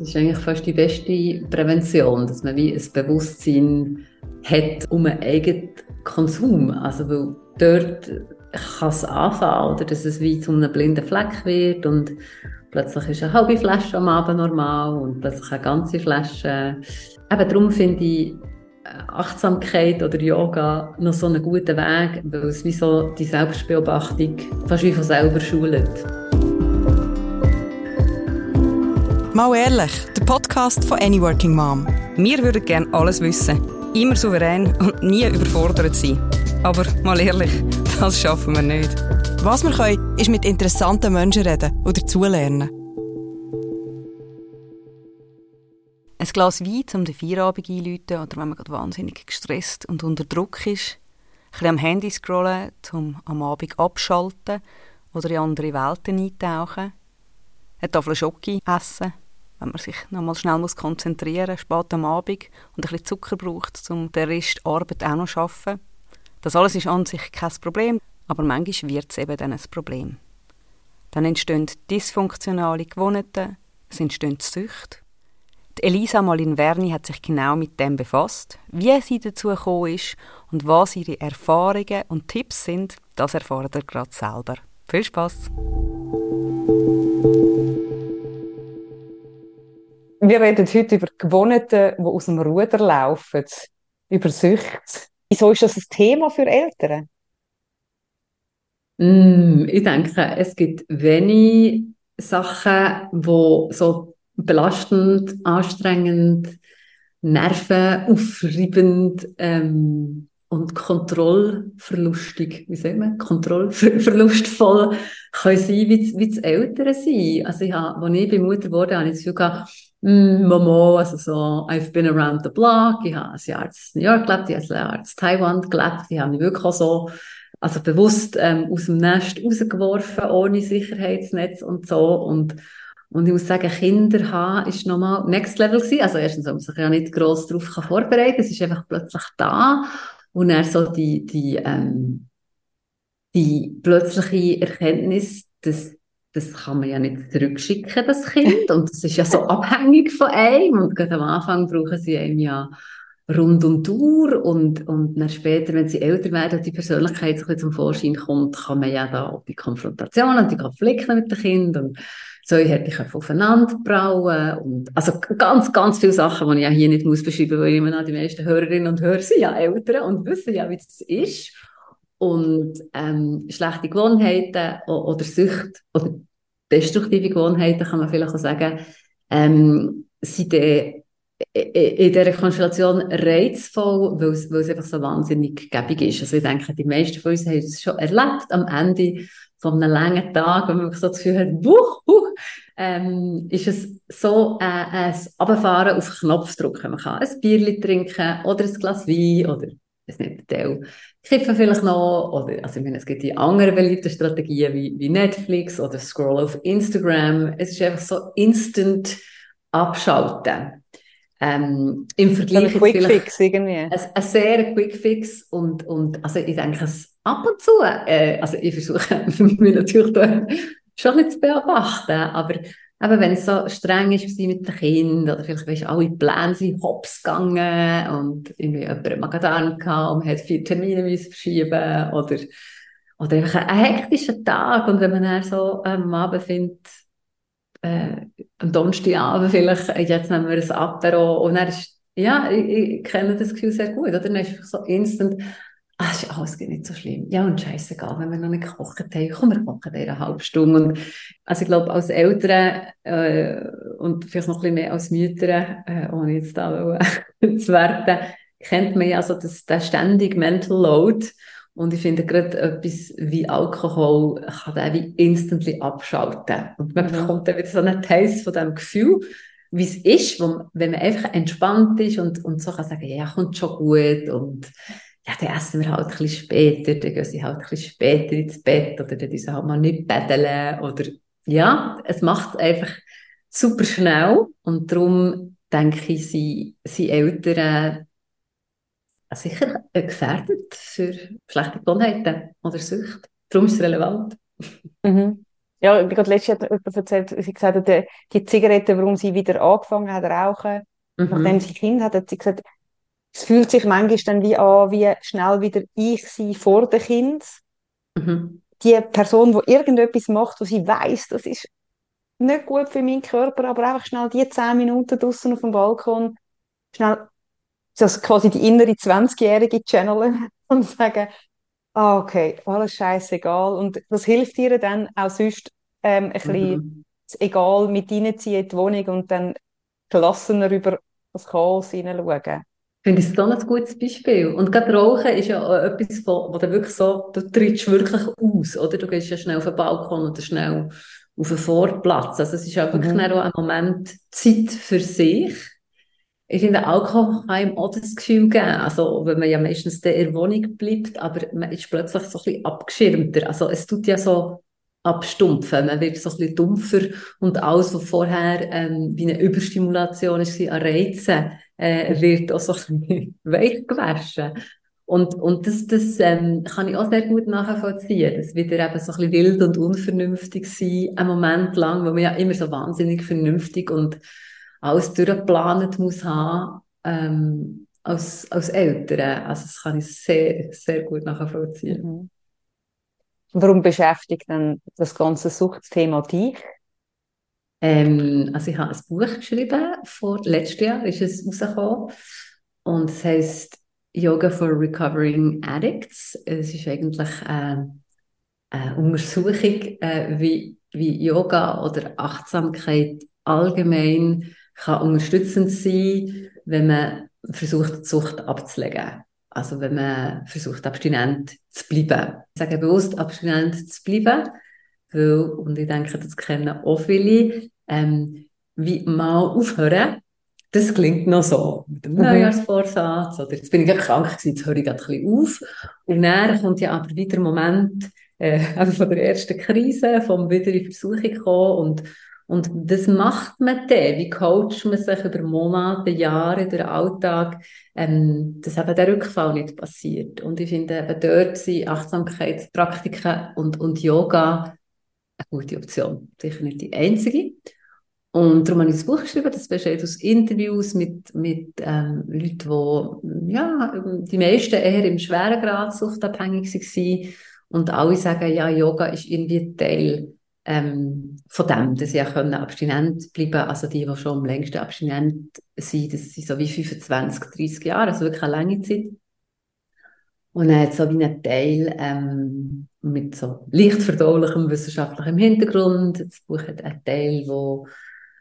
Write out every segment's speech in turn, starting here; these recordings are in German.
das ist eigentlich fast die beste Prävention, dass man wie ein Bewusstsein hat um einen eigenen Konsum. Also, weil dort kann es anfangen, oder dass es wie zu einem blinden Fleck wird und plötzlich ist eine halbe Flasche am Abend normal und plötzlich eine ganze Flasche. Eben darum finde ich Achtsamkeit oder Yoga noch so einen guten Weg, weil es wie so die Selbstbeobachtung fast wie von selber schult. Mal ehrlich, der Podcast von Any Working Mom. Wir würden gerne alles wissen, immer souverän und nie überfordert sein. Aber mal ehrlich, das schaffen wir nicht. Was wir können, ist mit interessanten Menschen reden oder zulernen. Ein Glas Wein um den Feierabend einzuläuten oder wenn man gerade wahnsinnig gestresst und unter Druck ist. Ein bisschen am Handy scrollen, um am Abend abschalten oder in andere Welten eintauchen. Eine Tafel Schoki essen, wenn man sich noch mal schnell muss konzentrieren muss, spät am Abend und ein bisschen Zucker braucht, um den Rest Arbeit auch noch zu arbeiten. Das alles ist an sich kein Problem, aber manchmal wird es eben dann ein Problem. Dann entstehen dysfunktionale Gewohnheiten, es entstehen Süchte die Elisa Malin Verni hat sich genau mit dem befasst. Wie sie dazu gekommen ist und was ihre Erfahrungen und Tipps sind, das erfahrt ihr gerade selber. Viel Spaß! Wir reden heute über Gewohnheiten, die aus dem Ruder laufen, über Sucht. Wieso ist das ein Thema für Eltern? Mm, ich denke, es gibt wenige Sachen, die so belastend, anstrengend, nervenaufreibend ähm, und kontrollverlustig, wie sagt man, kontrollverlustvoll können sein, wie, wie das Eltern sein. Also ich habe, als ich bei Mutter wurde, habe ich das Gefühl gehabt, mm, Mama, also so, I've been around the block, ich habe ein Jahr in New York gelebt, ich habe ein Jahr in Taiwan gelebt, ich habe mich wirklich auch so, also bewusst ähm, aus dem Nest rausgeworfen, ohne Sicherheitsnetz und so und und ich muss sagen, Kinder haben ist nochmal Next Level gewesen. Also erstens, man sich ja nicht gross darauf vorbereiten. Es ist einfach plötzlich da. Und dann so die, die, ähm, die plötzliche Erkenntnis, dass das kann man ja nicht zurückschicken, das Kind. Und das ist ja so abhängig von einem. Und gerade am Anfang brauchen sie einem ja rund um die Uhr. Und, und dann später, wenn sie älter werden und die Persönlichkeit so zum Vorschein kommt, kann man ja da auch die Konfrontation und die Konflikte mit dem Kind und so hätte ich aufeinander brauen und also ganz, ganz viele Sachen, die ich auch hier nicht muss beschreiben muss, weil immer noch die meisten Hörerinnen und Hörer sind ja Eltern und wissen ja, wie das ist. Und ähm, schlechte Gewohnheiten oder Sucht oder destruktive Gewohnheiten, kann man vielleicht auch sagen, ähm, sind in dieser Konstellation reizvoll, weil es, weil es einfach so wahnsinnig gäbig ist. Also ich denke, die meisten von uns haben es schon erlebt am Ende von einem langen Tag, wenn man so das Gefühl hat, wuch, wuch, ähm, ist es so äh, ein Abfahren auf Knopfdruck. Man kann ein Bierli trinken oder ein Glas Wein oder das nicht Teil kiffen vielleicht noch oder also ich meine, es gibt die anderen beliebten Strategien wie, wie Netflix oder Scroll auf Instagram. Es ist einfach so instant abschalten. Ähm, Im Vergleich ein Quick Fix irgendwie. Ein, ein sehr Quick Fix und, und also ich denke, es ab und zu, äh, also ich versuche mich natürlich da schon ein zu beobachten, aber eben, wenn es so streng ist mit den Kindern oder vielleicht weißt, alle Pläne sind hops gegangen und irgendwie jemand hat Magen-Darm gehabt und man hat vier Termine verschieben oder oder einfach ein hektischer Tag und wenn man dann so am Abend findet, äh, am Donnerstagabend vielleicht, äh, jetzt nehmen wir ein Apero und dann ist, ja, ich, ich kenne das Gefühl sehr gut, oder? Dann ist es so instant, ah, ist alles nicht so schlimm. Ja, und scheißegal, wenn wir noch nicht gekocht haben, komm, wir kochen in einer halben Stunde. Und, also ich glaube, als Eltern äh, und vielleicht noch ein bisschen mehr als Mütter, äh, ohne jetzt da zu werden, kennt man ja so das, das ständige Mental Load. Und ich finde gerade etwas wie Alkohol kann den wie instantly abschalten. Und man bekommt dann wieder so einen Taste von diesem Gefühl, wie es ist, wo, wenn man einfach entspannt ist und, und so kann sagen, ja, kommt schon gut und ja, dann essen wir halt ein bisschen später, dann gehen sie halt ein bisschen später ins Bett oder dann sie halt mal nicht betteln oder ja, es macht einfach super schnell und darum denke ich, sind, sind Eltern äh, sicher gefährdet für schlechte Gewohnheiten oder Sucht. Darum ist es relevant. Mhm. Ja, gerade letztes Jahr hat jemand erzählt, sie gesagt hat, die Zigaretten, warum sie wieder angefangen hat rauchen, mhm. nachdem sie Kind hat, hat sie gesagt, es fühlt sich manchmal dann wie an, wie schnell wieder ich sie vor dem Kind. Mhm. Die Person, die irgendetwas macht, wo sie weiß, das ist nicht gut für meinen Körper, aber einfach schnell die zehn Minuten draußen auf dem Balkon, schnell das quasi die innere 20-jährige channeln und sagen, ah, okay, alles scheißegal. Und das hilft ihr dann auch sonst ähm, ein bisschen mhm. das Egal mit reinziehen in die Wohnung und dann gelassener über das Chaos hineinschauen. Finde ich das ein gutes Beispiel. Und gerade Rauchen ist ja auch etwas, wo, wo du wirklich so, du trittst wirklich aus, oder? Du gehst ja schnell auf den Balkon oder schnell auf den Vorplatz. Also es ist auch wirklich mhm. auch ein Moment Zeit für sich. Ich finde, Alkohol kann ihm auch das Gefühl geben, also wenn man ja meistens in der Wohnung bleibt, aber man ist plötzlich so ein bisschen abgeschirmter. Also es tut ja so abstumpfen, man wird so ein bisschen dumpfer und alles, was vorher ähm, wie eine Überstimulation war an Reizen, äh, wird auch so ein weich gewaschen. Und, und das, das ähm, kann ich auch sehr gut nachvollziehen. Das wird eben so ein bisschen wild und unvernünftig sein, einen Moment lang, wo man ja immer so wahnsinnig vernünftig und alles durchgeplant muss haben, ähm, als, als Eltern. Also das kann ich sehr, sehr gut nachvollziehen. Mhm. Warum beschäftigt dann das ganze Suchtthema dich? Ähm, also ich habe ein Buch geschrieben, vor letztes Jahr ist es rausgekommen und es heißt Yoga for Recovering Addicts. Es ist eigentlich äh, eine Untersuchung, äh, wie, wie Yoga oder Achtsamkeit allgemein kann unterstützend sein, wenn man versucht, die Sucht abzulegen. Also wenn man versucht, abstinent zu bleiben. Ich sage bewusst, abstinent zu bleiben, weil, und ich denke, das kennen auch viele, ähm, wie mal aufhören, das klingt noch so, mit dem. Neujahrsvorsatz, oder jetzt bin ich ja krank gewesen, jetzt höre ich gerade ein bisschen auf. Und dann kommt ja aber wieder ein Moment, äh, also von der ersten Krise, vom wieder in Versuchung kommen und und das macht man dann. Wie coacht man sich über Monate, Jahre, durch den Alltag, ähm, dass eben der Rückfall nicht passiert. Und ich finde eben dort sind Achtsamkeitspraktiken und, und Yoga eine gute Option. Sicher nicht die einzige. Und darum habe ich das Buch geschrieben. Das besteht aus Interviews mit, mit ähm, Leuten, die, ja, die meisten eher im schweren Grad suchtabhängig waren. Und alle sagen, ja, Yoga ist irgendwie Teil ähm, von dem, dass sie auch können abstinent bleiben Also die, die schon am längsten abstinent sind, das sind so wie 25, 30 Jahre, also wirklich eine lange Zeit. Und er hat so wie einen Teil ähm, mit so leicht verdaulichem wissenschaftlichem Hintergrund. Das Buch hat einen Teil, wo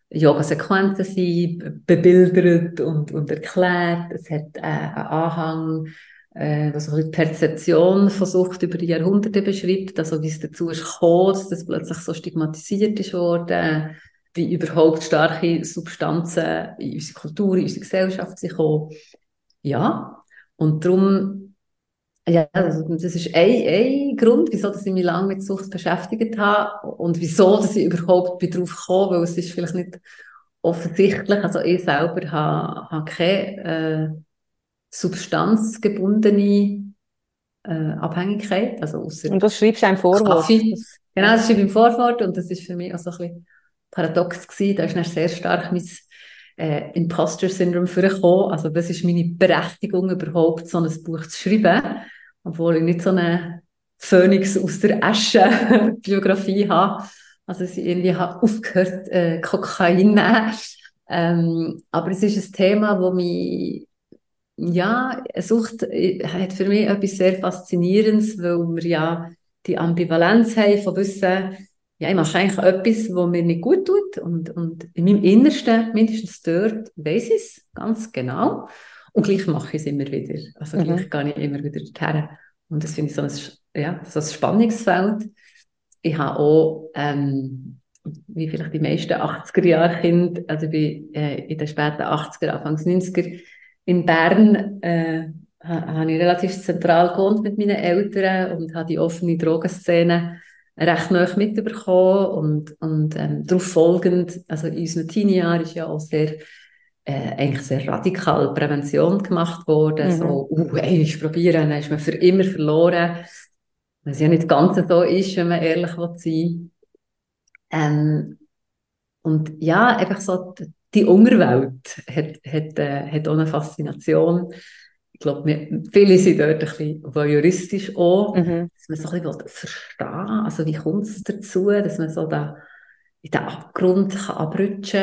Yoga-Sequenzen sind, bebildert und, und erklärt. Es hat äh, einen Anhang äh, was die Perzeption von Sucht über die Jahrhunderte beschreibt, also wie es dazu ist gekommen, dass das plötzlich so stigmatisiert ist worden, wie überhaupt starke Substanzen in unsere Kultur, in unsere Gesellschaft sind gekommen. Ja, und darum, ja, also das ist ein, ein Grund, wieso dass ich mich lange mit Sucht beschäftigt habe und wieso dass ich überhaupt darauf gekommen weil es ist vielleicht nicht offensichtlich, also ich selber habe, habe keine äh, substanzgebundene äh, Abhängigkeit. Also und das schreibst du im Vorwort. Kaffee. Genau, das schreibe ich im Vorwort und das ist für mich auch so ein bisschen paradox gewesen. Da ist dann sehr stark mein äh, Imposter-Syndrom vorgekommen. Also das ist meine Berechtigung überhaupt, so ein Buch zu schreiben, obwohl ich nicht so eine Phönix aus der Asche Biografie habe. Also ich irgendwie habe aufgehört, äh, Kokain nehmen. Ähm, aber es ist ein Thema, das mich ja, Sucht äh, hat für mich etwas sehr Faszinierendes, weil wir ja die Ambivalenz haben von Wissen, ja, ich mache eigentlich etwas, was mir nicht gut tut und, und in meinem Innersten, mindestens dort, weiß ich es ganz genau und gleich mache ich es immer wieder. Also mhm. gleich gehe ich immer wieder dorthin. Und das finde ich so ein, ja, so ein Spannungsfeld. Ich habe auch, ähm, wie vielleicht die meisten 80er-Jahre-Kinder, also ich bin äh, in den späten 80er, Anfangs 90er, in Bern äh, habe ich relativ zentral gewohnt mit meinen Eltern und habe die offene Drogenszene recht neu mitbekommen und, und ähm, darauf folgend, also in unseren Teenie-Jahren ist ja auch sehr, äh, eigentlich sehr radikal Prävention gemacht worden, mhm. so, uh, ey, ich probiere, dann ist man für immer verloren, was ja nicht ganz so ist, wenn man ehrlich sein Ähm, und ja, einfach so die Unterwelt hat, hat, äh, hat auch eine Faszination. Ich glaube, viele sind dort ein bisschen voyeuristisch auch, mhm. dass man so ein bisschen verstehen also wie kommt es dazu, dass man so da in den Abgrund kann abrutschen.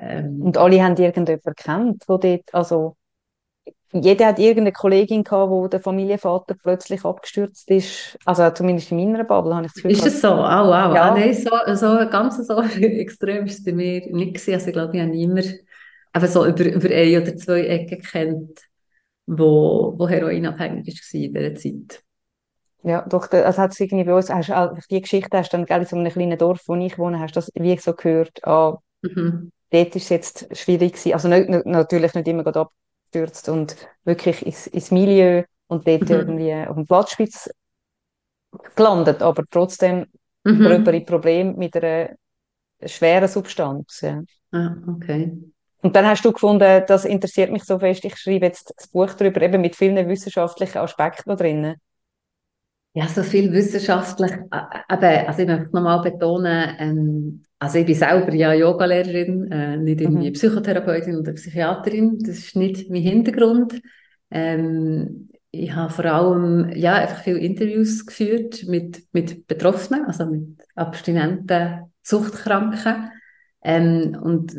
Ähm. Und alle haben irgendjemanden kennt, wo dort, also jeder hat irgendeine Kollegin gehabt, wo der Familienvater plötzlich abgestürzt ist. Also zumindest in meiner Bubble habe ich das Gefühl. Ist das so? Oh, wow. Ja. Ah, nein, so, so ganz so extrem ist es bei mir nicht gewesen. Also ich glaube, ich habe niemand einfach so über, über eine oder zwei Ecken kennt, wo, wo heroinabhängig war in dieser Zeit. Ja, doch, das hat es irgendwie bei uns, hast, die Geschichte hast du dann in so einem kleinen Dorf, wo ich wohne, hast du das wie so gehört, ah, mhm. dort ist es jetzt schwierig gewesen. Also nicht, natürlich nicht immer gerade abgestürzt und wirklich ins, ins Milieu und dort mhm. irgendwie auf dem Platzspitz gelandet, aber trotzdem mhm. gröbere Probleme mit einer schweren Substanz. Ja. Ah, okay. Und dann hast du gefunden, das interessiert mich so fest, ich schreibe jetzt das Buch darüber, eben mit vielen wissenschaftlichen Aspekten da drinnen. Ja, so viel wissenschaftlich, aber, also ich möchte nochmal betonen, ähm, also ich bin selber ja Yogalehrerin, äh, nicht irgendwie mhm. Psychotherapeutin oder Psychiaterin, das ist nicht mein Hintergrund. Ähm, ich habe vor allem ja, einfach viele Interviews geführt mit, mit Betroffenen, also mit abstinenten Suchtkranken. Ähm, und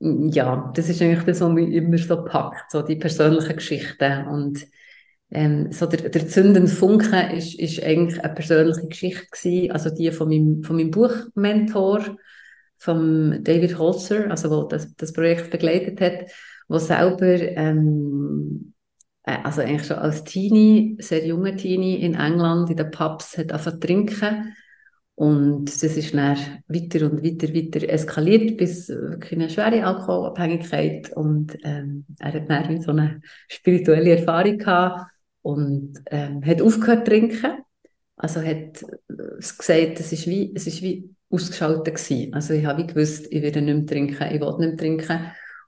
ja, das ist eigentlich das, was mich immer so packt, so die persönlichen Geschichten. Und ähm, so der, der zündende Funke ist, ist eigentlich eine persönliche Geschichte gewesen, also die von meinem, von meinem Buchmentor, von David Holzer, also wo das, das Projekt begleitet hat, wo selber ähm, äh, also eigentlich schon als Teenie, sehr junge Teenie in England in den Pubs hat angefangen zu trinken. Und das ist dann weiter und weiter, weiter eskaliert bis wirklich eine schwere Alkoholabhängigkeit. Und ähm, er hat dann so eine spirituelle Erfahrung gehabt und ähm, hat aufgehört zu trinken. Also hat äh, gesagt, es ist wie, es ist wie ausgeschaltet gewesen. Also ich habe gewusst, ich werde nicht mehr trinken, ich will nicht mehr trinken.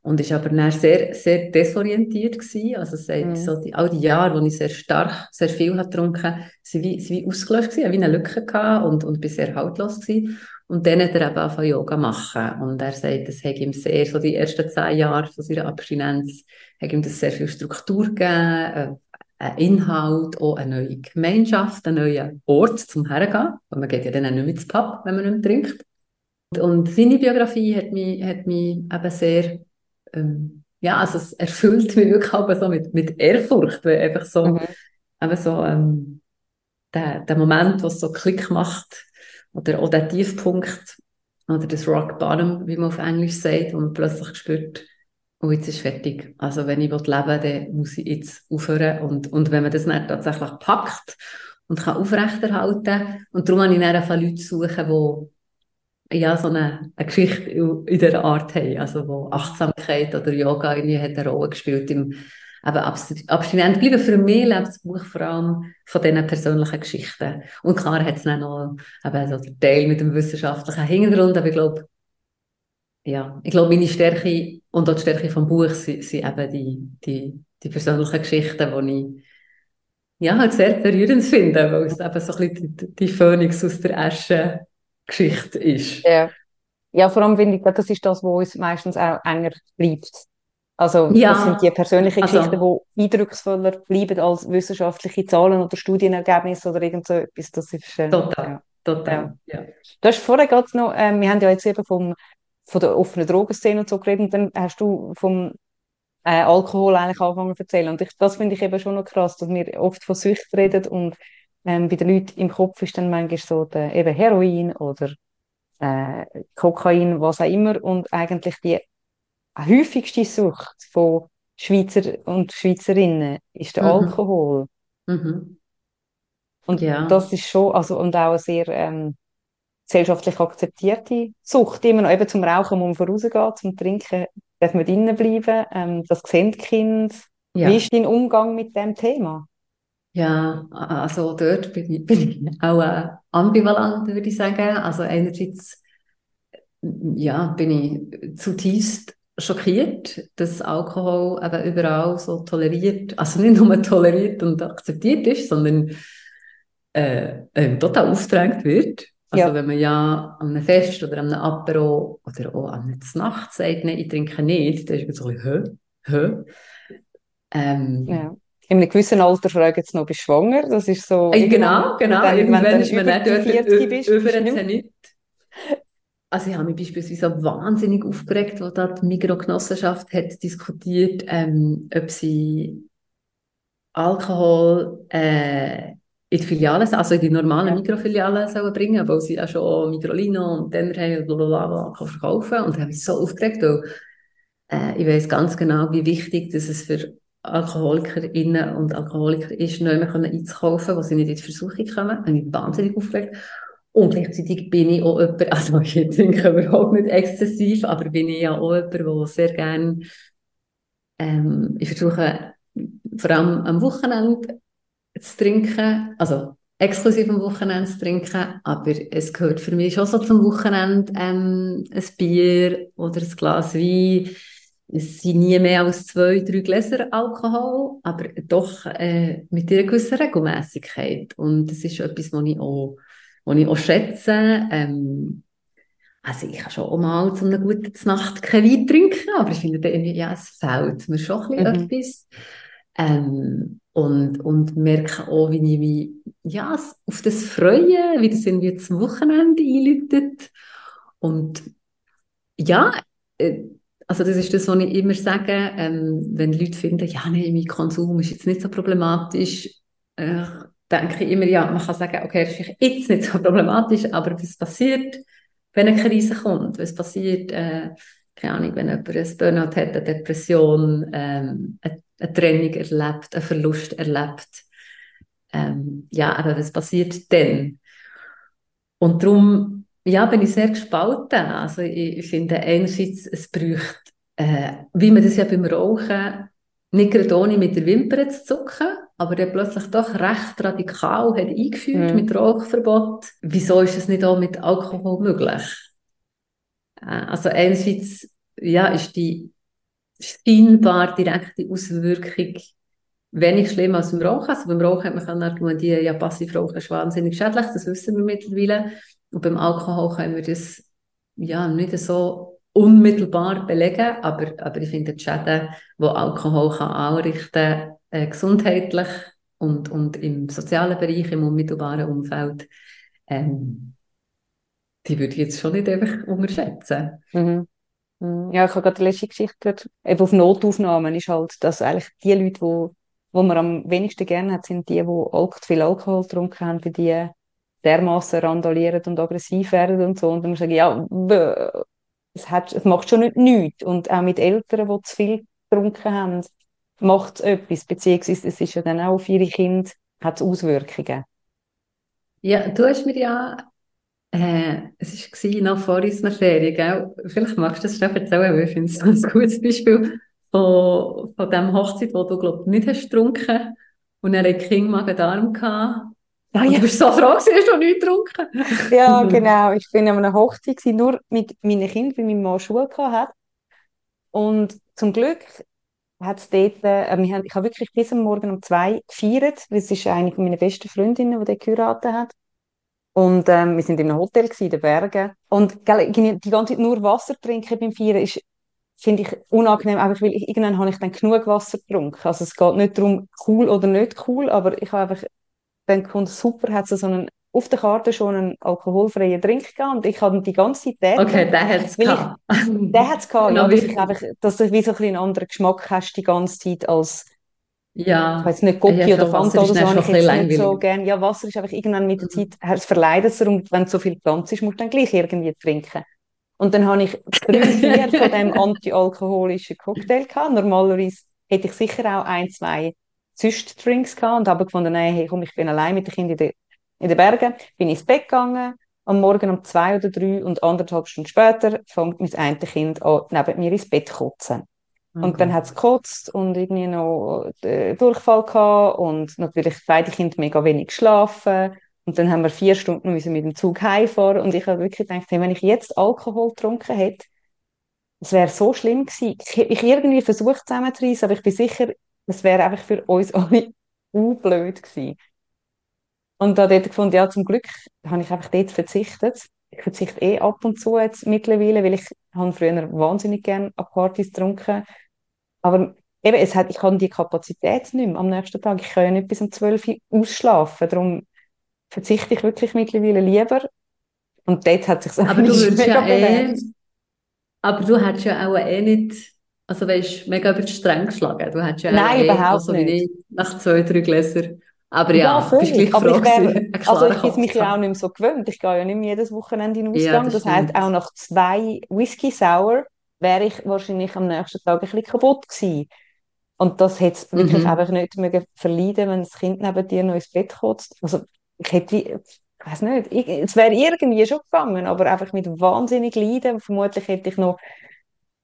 Und ich aber dann sehr, sehr desorientiert gewesen. Also seit mhm. so die, all die Jahre, wo ich sehr stark, sehr viel hat getrunken, sind wie, sind wie ausgelöscht gewesen, wie eine Lücke gehabt und, und bin sehr haltlos gewesen. Und dann hat er eben angefangen Yoga machen. Und er sagt, das hat ihm sehr, so die ersten zehn Jahre von seiner Abstinenz, hat ihm das sehr viel Struktur gegeben, äh, ein Inhalt, auch eine neue Gemeinschaft, einen neuen Ort zum Hergehen. Weil man geht ja dann auch nicht mehr ins Pub, wenn man nicht mehr trinkt. Und seine Biografie hat mich, hat mich eben sehr, ähm, ja, also es erfüllt mich wirklich auch so mit, mit Ehrfurcht, weil einfach so, mhm. eben so, ähm, der, der Moment, wo es so Klick macht, oder auch der Tiefpunkt, oder das Rock Bottom, wie man auf Englisch sagt, wo man plötzlich spürt, und oh, jetzt ist fertig. Also wenn ich leben will, dann muss ich jetzt aufhören. Und, und wenn man das dann tatsächlich packt und kann aufrechterhalten, und darum habe ich dann einfach Leute suchen, die ja, so eine, eine Geschichte in dieser Art haben, also wo Achtsamkeit oder Yoga irgendwie hat eine Rolle gespielt im eben abstinent bleiben. Für mich lebt das Buch vor allem von diesen persönlichen Geschichten. Und klar hat es dann noch eben so den Teil mit dem wissenschaftlichen Hintergrund, aber ich glaube, ja, ich glaube, meine Stärke und auch die Stärke vom Buch sind, sind eben die, die, die persönlichen Geschichten, die ich ja, halt sehr berührend finde, weil es eben so ein bisschen die, die Phönix aus der Asche Geschichte ist. Ja. ja, vor allem finde ich, das ist das, was uns meistens auch enger bleibt. Also ja. das sind die persönlichen also, Geschichten, die eindrucksvoller bleiben als wissenschaftliche Zahlen oder Studienergebnisse oder irgend so etwas. Das ist, äh, total, ja. total, ja. ja. Du hast vorher gerade noch, äh, wir haben ja jetzt eben vom von der offenen Drogenszene und so geredet und dann hast du vom äh, Alkohol eigentlich angefangen zu erzählen. Und ich, das finde ich eben schon noch krass, dass wir oft von Sucht reden und ähm, bei den Leuten im Kopf ist dann manchmal so der, eben Heroin oder äh, Kokain, was auch immer. Und eigentlich die häufigste Sucht von Schweizer und Schweizerinnen ist der mhm. Alkohol. Mhm. Und ja. das ist schon, also, und auch sehr ähm, gesellschaftlich akzeptierte Sucht. Immer noch eben zum Rauchen muss man rausgehen, zum Trinken darf man drinnen bleiben. Ähm, das sehen die Kinder. Ja. Wie ist dein Umgang mit dem Thema? Ja, also dort bin ich, bin ich auch äh, ambivalent, würde ich sagen. Also einerseits ja, bin ich zutiefst schockiert, dass Alkohol eben überall so toleriert, also nicht nur toleriert und akzeptiert ist, sondern äh, äh, total aufgedrängt wird. Also ja. wenn man ja an einem Fest oder an einem Apero oder auch an einer Nacht sagt, nein, ich trinke nicht, dann ist man so hä? hä? Ähm, ja. In einem gewissen Alter fragen sie noch, bist du schwanger? Das ist so... Äh, genau, genau. Dann, Irgendwann wenn ist man nicht 40 bist, über bist nicht. Also ich habe mich beispielsweise wahnsinnig aufgeregt, als da die Mikrogenossenschaft hat diskutiert, ähm, ob sie Alkohol äh, in die Filialen, also in die normalen Mikrofilialen sollen bringen, weil sie ja schon Mikrolino und Denner haben und blablabla verkaufen. Und da habe ich so aufgeregt, weil äh, ich weiß ganz genau, wie wichtig dass es für AlkoholikerInnen und Alkoholiker ist, nicht mehr einzukaufen, wo sie nicht in die Versuchung kommen. Da habe ich wahnsinnig aufgeregt. Und gleichzeitig bin ich auch jemand, also ich trinke überhaupt nicht exzessiv, aber bin ich ja auch jemand, der sehr gerne, ähm, ich versuche vor allem am Wochenende zu trinken, also exklusiv am Wochenende zu trinken, aber es gehört für mich schon so zum Wochenende ähm, ein Bier oder ein Glas Wein. Es sind nie mehr als zwei, drei Gläser Alkohol, aber doch äh, mit einer gewissen Regelmäßigkeit. Und das ist etwas, was ich auch die ich auch schätze. Ähm, also ich kann schon auch mal zu einer guten Nacht kein Wein trinken, aber ich finde ja, es fehlt mir schon ein bisschen mhm. etwas. Ähm, und, und merke auch, wie ich mich ja, auf das freue, wie das irgendwie zum Wochenende einläutet. Und ja, äh, also das ist das, was ich immer sage, ähm, wenn Leute finden, ja, nein, mein Konsum ist jetzt nicht so problematisch, äh, denke ich immer, ja, man kann sagen, okay, das ist jetzt nicht so problematisch, aber was passiert, wenn eine Krise kommt? Was passiert, äh, keine Ahnung, wenn jemand ein Burnout hat, eine Depression, ähm, eine, eine, Trennung erlebt, einen Verlust erlebt? Ähm, ja, aber was passiert dann? Und darum, ja, bin ich sehr gespalten. Also ich, ich finde einerseits, es braucht, äh, wie man das ja beim Rauchen nicht gerade ohne mit der Wimper zu zucken, aber der plötzlich doch recht radikal hat eingeführt mm. mit Rauchverbot. Wieso ist es nicht auch mit Alkohol möglich? Äh, also einerseits ja, ist die scheinbar direkte Auswirkung wenig schlimm als beim Rauchen. Also beim Rauchen hat man kann argumentieren, ja, Passivrauchen ist wahnsinnig schädlich, das wissen wir mittlerweile. Und beim Alkohol können wir das ja nicht so unmittelbar belegen, aber, aber ich finde die Schäden, die Alkohol kann anrichten äh, gesundheitlich und, und im sozialen Bereich, im unmittelbaren Umfeld, ähm, die würde ich jetzt schon nicht einfach unterschätzen. Mhm. Mhm. Ja, ich habe gerade die letzte Geschichte gehört, eben auf Notaufnahmen ist halt, dass eigentlich die Leute, wo, wo man am wenigsten gerne hat, sind die, die Alk viel Alkohol getrunken haben, für die dermaßen randalieren und aggressiv werden und so. Und dann sagen, ja, es, hat, es macht schon nicht nichts. Und auch mit Eltern, die zu viel getrunken haben, macht es etwas. Beziehungsweise es ist ja dann auch auf ihre Kinder, hat es Auswirkungen. Ja, du hast mir ja, äh, es war noch vor unserer Ferien, gell? vielleicht magst du das schnell erzählen, weil ich finde es ein gutes Beispiel von, von dem Hochzeit, wo du, glaube nicht hast getrunken und dann ein Kind Magen-Darm gehabt Ah, ja. Du bist so froh, hast du nichts getrunken. ja, genau. Ich bin an einer Hochzeit nur mit meinen Kindern, weil mein Mann Schule hatte. Und zum Glück hat es dort, äh, wir haben, ich habe wirklich bis am Morgen um zwei gefeiert. Das ist eine von meinen besten Freundinnen, die dort geheiratet hat. Und ähm, wir sind in einem Hotel gewesen, in den Bergen. Und gell, die ganze Zeit nur Wasser trinken beim Feiern ist, finde ich unangenehm, einfach weil ich, irgendwann habe ich dann genug Wasser getrunken. Also es geht nicht darum, cool oder nicht cool, aber ich habe einfach dann kommt super, hat so einen, auf der Karte schon einen alkoholfreien Drink gehabt und ich habe die ganze Zeit Okay, der hat es gehabt. der hat es gehabt, ja, dass, ich einfach, dass du wie so ein einen anderen Geschmack hast die ganze Zeit als ja. Ich weiß nicht, Gopi ja, oder Fanta oder so, habe ich jetzt nicht so gerne. Ja, Wasser ist einfach irgendwann mit der. Zeit, es verleidet es und wenn so viel Platz ist, musst du dann gleich irgendwie trinken. Und dann habe ich drei, vier von dem antialkoholischen Cocktail gehabt. Normalerweise hätte ich sicher auch ein, zwei Züchtdrinks gehabt und habe gefunden, nein, hey, komm, ich bin allein mit den Kindern in, de, in den Bergen. Bin ins Bett gegangen, am Morgen um zwei oder drei und anderthalb Stunden später fängt mein eine Kind an, neben mir ins Bett zu kotzen. Okay. Und dann hat es gekotzt und irgendwie noch äh, Durchfall gehabt und natürlich beide Kinder mega wenig geschlafen. Und dann haben wir vier Stunden müssen mit dem Zug heimfahren und ich habe wirklich gedacht, hey, wenn ich jetzt Alkohol getrunken hätte, es wäre so schlimm gewesen. Ich, ich irgendwie versucht zusammenzureißen, aber ich bin sicher, das wäre einfach für uns alle blöd gewesen. Und da dort gefunden, ja, zum Glück habe ich einfach dort verzichtet. Ich verzichte eh ab und zu jetzt mittlerweile, weil ich habe früher wahnsinnig gerne an Partys getrunken. Aber eben, es hat, ich habe die Kapazität nicht mehr am nächsten Tag. Ich kann ja nicht bis um 12 Uhr ausschlafen. Darum verzichte ich wirklich mittlerweile lieber. Und dort hat sich Aber du würdest ja eh, aber du hättest ja auch eh nicht, also weißt, mega über die Stränge geschlagen. Du hättest ja Nein, eh, überhaupt also nicht. Nach zwei, drei Gläsern. Aber ja, Ja, bist gleich Aber ich einen also ich bin mich ja auch nicht mehr so gewöhnt. Ich gehe ja nicht mehr jedes Wochenende in den Ja, Ausgang. das Das heisst, stimmt. auch nach zwei Whisky Sour wäre ich wahrscheinlich am nächsten Tag ein bisschen kaputt gewesen. Und das hätte es wirklich Mhm. einfach nicht mögen verleiden, wenn das Kind neben dir noch ins Bett kotzt. Also ich hätte, ich weiß nicht, ich, es wäre irgendwie schon gegangen, aber einfach mit wahnsinnig Leiden. Vermutlich hätte ich noch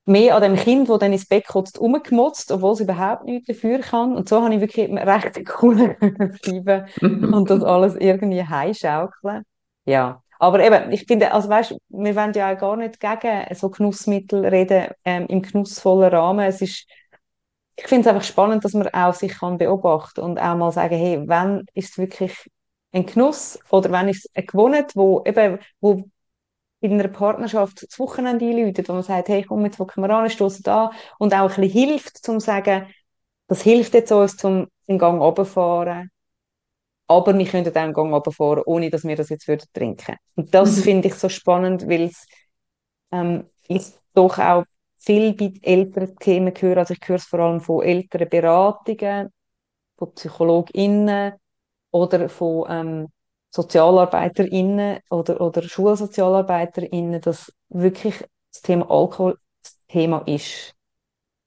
mehr an dem Kind, das dann ins Bett kotzt, rumgemotzt, obwohl es überhaupt nichts dafür kann. Und so habe ich wirklich recht cool bleiben und das alles irgendwie heimschaukeln. Ja. Aber eben, ich finde, also weißt, wir wollen ja auch gar nicht gegen so Genussmittel reden, ähm, im genussvollen Rahmen. Es ist, ich finde es einfach spannend, dass man auch sich kann beobachten und auch mal sagen, hey, wann ist es wirklich ein Genuss oder wann ist es eine Gewohnheit, wo eben, wo in einer Partnerschaft das Wochenende einläutet, wo man sagt, hey, komm, jetzt hocken wir an, stoßen da und auch ein bisschen hilft, zum zu sagen, das hilft jetzt uns, zum den Gang runterfahren, aber wir können auch einen Gang runterfahren, ohne dass wir das jetzt würden trinken. Und das Mhm. finde ich so spannend, weil es ähm, ich doch auch viel bei älteren Themen höre, also ich höre es vor allem von älteren Beratungen, von PsychologInnen oder von ähm, SozialarbeiterInnen oder, oder SchulsozialarbeiterInnen, dass wirklich das Thema Alkohol das Thema ist.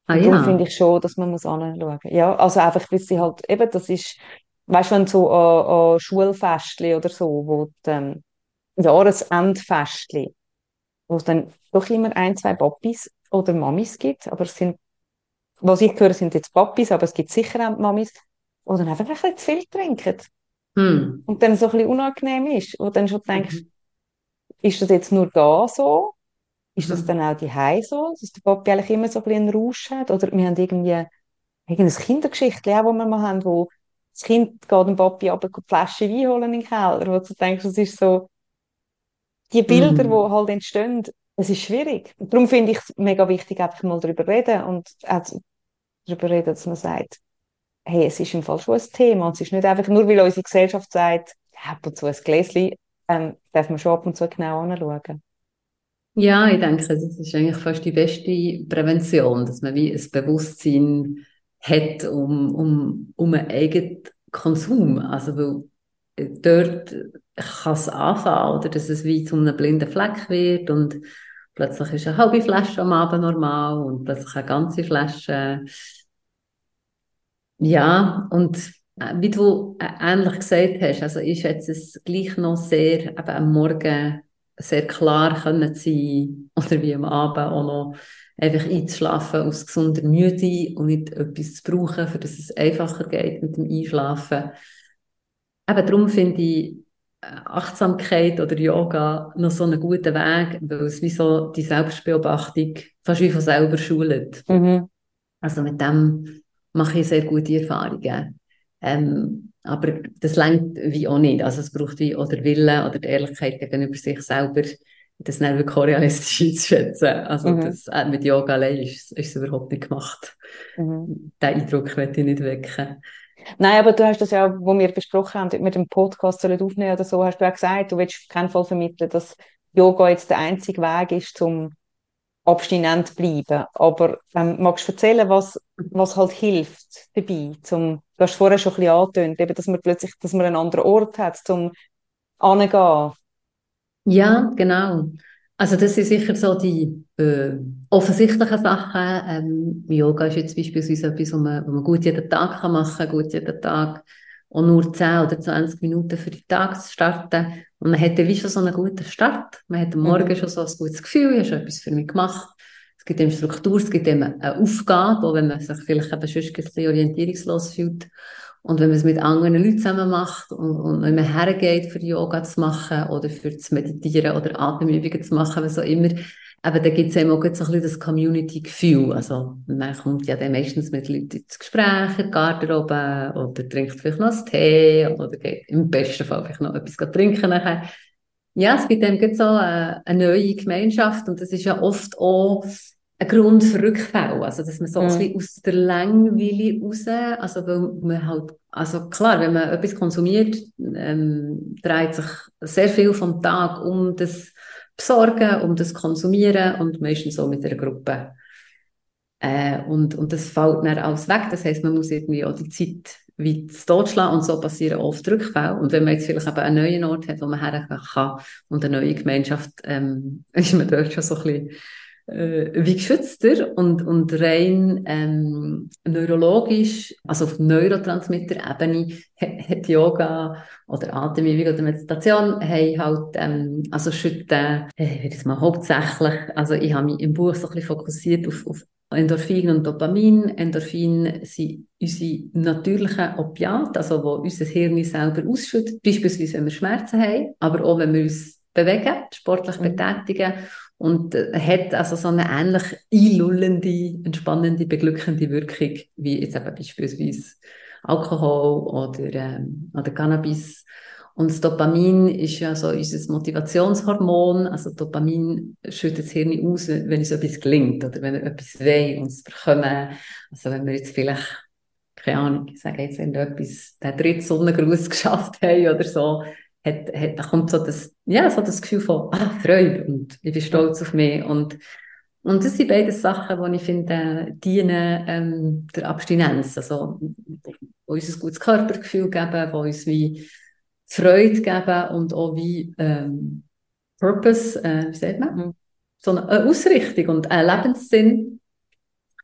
Ah Und darum ja. finde ich schon, dass man muss anschauen. Ja, also einfach, weil sie halt, eben, das ist, weißt du, wenn so an, an Schulfestchen oder so, wo die, ähm, Jahresendfestchen, wo es dann doch immer ein, zwei Papis oder Mamis gibt, aber es sind, was ich höre, sind jetzt Papis, aber es gibt sicher auch Mamis, die dann einfach ein bisschen zu viel trinken Hm. und dann so ein bisschen unangenehm ist, wo du dann schon denkst, Mhm. ist das jetzt nur da so? Ist das Mhm. dann auch die so, dass der Papi eigentlich immer so ein bisschen einen Rausch hat? Oder wir haben irgendwie irgendein Kindergeschichtchen auch, wo wir mal haben, wo das Kind geht dem Papi aber die Flasche Wein holen in den Keller, wo du denkst, das ist so, die Bilder, die Mhm. halt entstehen, es ist schwierig. Und darum finde ich es mega wichtig, einfach mal darüber reden und auch darüber reden, dass man sagt, hey, es ist im Fall schon ein Thema und es ist nicht einfach nur, weil unsere Gesellschaft sagt, ab und zu ein Gläschen, ähm, darf man schon ab und zu genau anschauen. Ja, ich denke, das ist eigentlich fast die beste Prävention, dass man wie ein Bewusstsein hat um, um, um einen eigenen Konsum. Also, weil äh, dort kann es anfangen, oder, dass es wie zu einem blinden Fleck wird und plötzlich ist eine halbe Flasche am Abend normal und plötzlich eine ganze Flasche. Ja, und äh, wie du äh, ähnlich gesagt hast, also ich schätze es gleich noch sehr, eben am Morgen sehr klar können sein oder wie am Abend auch noch einfach einzuschlafen aus gesunder Müde und nicht etwas zu brauchen, für dass es einfacher geht mit dem Einschlafen. Eben darum finde ich äh, Achtsamkeit oder Yoga noch so einen guten Weg, weil es wie so die Selbstbeobachtung fast wie von selber schult. Mhm. Also mit dem mache ich sehr gute Erfahrungen. Ähm, aber das längt wie auch nicht. Also es braucht wie oder Wille oder die Ehrlichkeit gegenüber sich selber, das dann wirklich auch realistisch einzuschätzen. Also Mhm. das, äh, mit Yoga allein ist, ist es überhaupt nicht gemacht. Mhm. Den Eindruck möchte ich nicht wecken. Nein, aber du hast das ja, wo wir besprochen haben, wir den Podcast sollen aufnehmen oder so, hast du ja gesagt, du willst auf keinen Fall vermitteln, dass Yoga jetzt der einzige Weg ist, zum abstinent zu bleiben. Aber ähm, magst du erzählen, was, was halt hilft dabei? Zum, du hast vorher schon ein bisschen angetönt, eben, dass man plötzlich, dass man einen anderen Ort hat, zum angehen. Ja, genau. Also das sind sicher so die äh, offensichtlichen Sachen. Ähm, Yoga ist jetzt beispielsweise etwas, wo man, man gut jeden Tag kann machen kann, gut jeden Tag auch nur 10 oder 20 Minuten für den Tag zu starten. Und man hat dann wie schon so einen guten Start. Man hat am Morgen Mhm. schon so ein gutes Gefühl, ich habe schon etwas für mich gemacht. Es gibt ihm Struktur, es gibt eine Aufgabe, auch wenn man sich vielleicht eben sonst ein bisschen orientierungslos fühlt. Und wenn man es mit anderen Leuten zusammen macht und, und wenn man hergeht, für Yoga zu machen oder für zu meditieren oder Atemübungen zu machen, was auch immer, aber da gibt es eben auch so ein bisschen das Community-Gefühl. Also man kommt ja dann meistens mit Leuten ins Gespräch, in die Garderobe oder trinkt vielleicht noch einen Tee oder geht im besten Fall vielleicht noch etwas trinken nachher. Ja, es gibt eben so eine, eine neue Gemeinschaft und das ist ja oft auch ein Grund für Rückfälle. Also, dass man so mhm. ein aus der Langweile raus, also, weil man halt, also klar, wenn man etwas konsumiert, ähm, dreht sich sehr viel vom Tag um das Besorgen, um das Konsumieren und meistens so mit einer Gruppe. Äh, und, und das fällt dann alles weg. Das heisst, man muss irgendwie auch die Zeit wie zu totschlagen und so passieren oft Rückfälle. Und wenn man jetzt vielleicht eben einen neuen Ort hat, wo man hergehen kann und eine neue Gemeinschaft, ähm, ist man dort schon so ein bisschen äh, wie geschützter und, und rein ähm, neurologisch, also auf Neurotransmitter-Ebene, hat Yoga oder Atemübung oder Meditation haben halt, ähm, also schütten, äh, ich mal hauptsächlich, also ich habe mich im Buch so ein bisschen fokussiert auf, auf Endorphin und Dopamin. Endorphin sind unsere natürlichen Opiate, also wo unser Hirn selber ausschüttet, beispielsweise wenn wir Schmerzen haben, aber auch wenn wir uns bewegen, sportlich mhm. betätigen und äh, hat also so eine ähnlich einlullende, entspannende, beglückende Wirkung wie jetzt eben beispielsweise Alkohol oder, ähm, oder Cannabis. Und das Dopamin ist ja so unser Motivationshormon. Also Dopamin schüttet das Hirn aus, wenn uns etwas gelingt oder wenn wir etwas wollen und es bekommen. Also wenn wir jetzt vielleicht, keine Ahnung, ich sage jetzt irgendetwas, den dritten Sonnengruß geschafft haben oder so, hat, hat, da kommt so das, ja, so das Gefühl von ah, Freude und ich bin stolz auf mich und und das sind beide Sachen, die ich finde, dienen ähm, der Abstinenz, also uns ein gutes Körpergefühl geben, die uns wie Freude geben und auch wie ähm, Purpose, äh, wie sagt man, mhm. so eine Ausrichtung und einen Lebenssinn.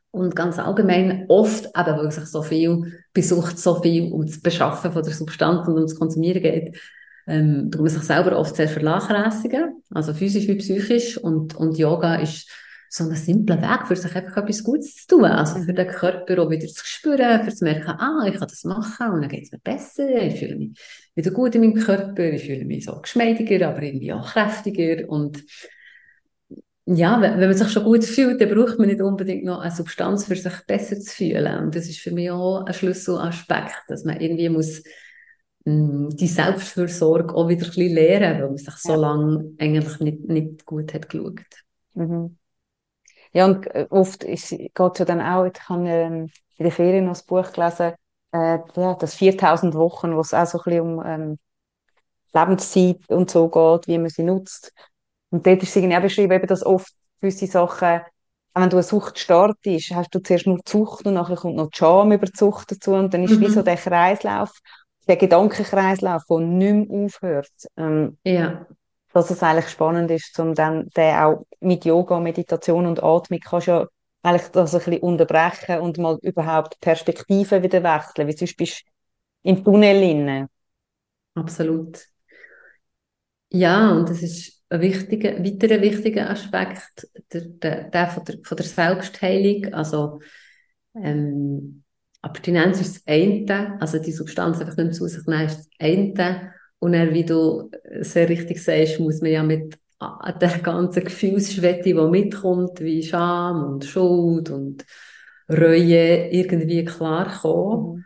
Und ganz allgemein oft eben, weil sich so viel besucht, so viel um das Beschaffen von der Substanz und um das Konsumieren geht, ähm, man sich selber oft sehr vernachlässigen, also physisch wie psychisch. Und, und Yoga ist so ein simpler Weg, für sich einfach etwas Gutes zu tun. Also für den Körper auch wieder zu spüren, für zu merken, ah, ich kann das machen und dann geht es mir besser, ich fühle mich wieder gut in meinem Körper, ich fühle mich so geschmeidiger, aber irgendwie auch kräftiger und ja, wenn, man sich schon gut fühlt, dann braucht man nicht unbedingt noch eine Substanz, für sich besser zu fühlen. Und das ist für mich auch ein Schlüsselaspekt, dass man irgendwie muss die Selbstfürsorge auch wieder ein bisschen lernen, weil man sich so lange eigentlich nicht, nicht gut hat geschaut. Mhm. Ja, und äh, oft ist, geht es ja dann auch, ich habe ähm, in der Ferien noch das Buch gelesen, äh, ja, das 4000 Wochen, wo es auch so ein bisschen um ähm, Lebenszeit und so geht, wie man sie nutzt. Und dort ist irgendwie auch beschrieben, eben, dass oft gewisse Sachen, auch wenn du eine Sucht startest, hast du zuerst nur die Sucht und nachher kommt noch die Scham über die Sucht dazu und dann ist mhm. wie so der Kreislauf der Gedankenkreislauf, der nicht mehr aufhört. Ähm, ja. Dass es eigentlich spannend ist, um dann den auch mit Yoga, Meditation und Atmung kannst ja eigentlich das ein bisschen unterbrechen und mal überhaupt Perspektiven wieder wechseln, weil sonst bist du im Tunnel inne. Absolut. Ja, und das ist ein wichtiger, weiterer wichtiger Aspekt, der, der, der, von, der von der Selbstheilung. Also, ähm, Abstinenz ist das eine, also die Substanz einfach nicht zu sich nehmen, ist das eine. Und dann, wie du sehr richtig sagst, muss man ja mit der ganzen Gefühlsschwette, die mitkommt, wie Scham und Schuld und Reue, irgendwie klarkommen. Mhm.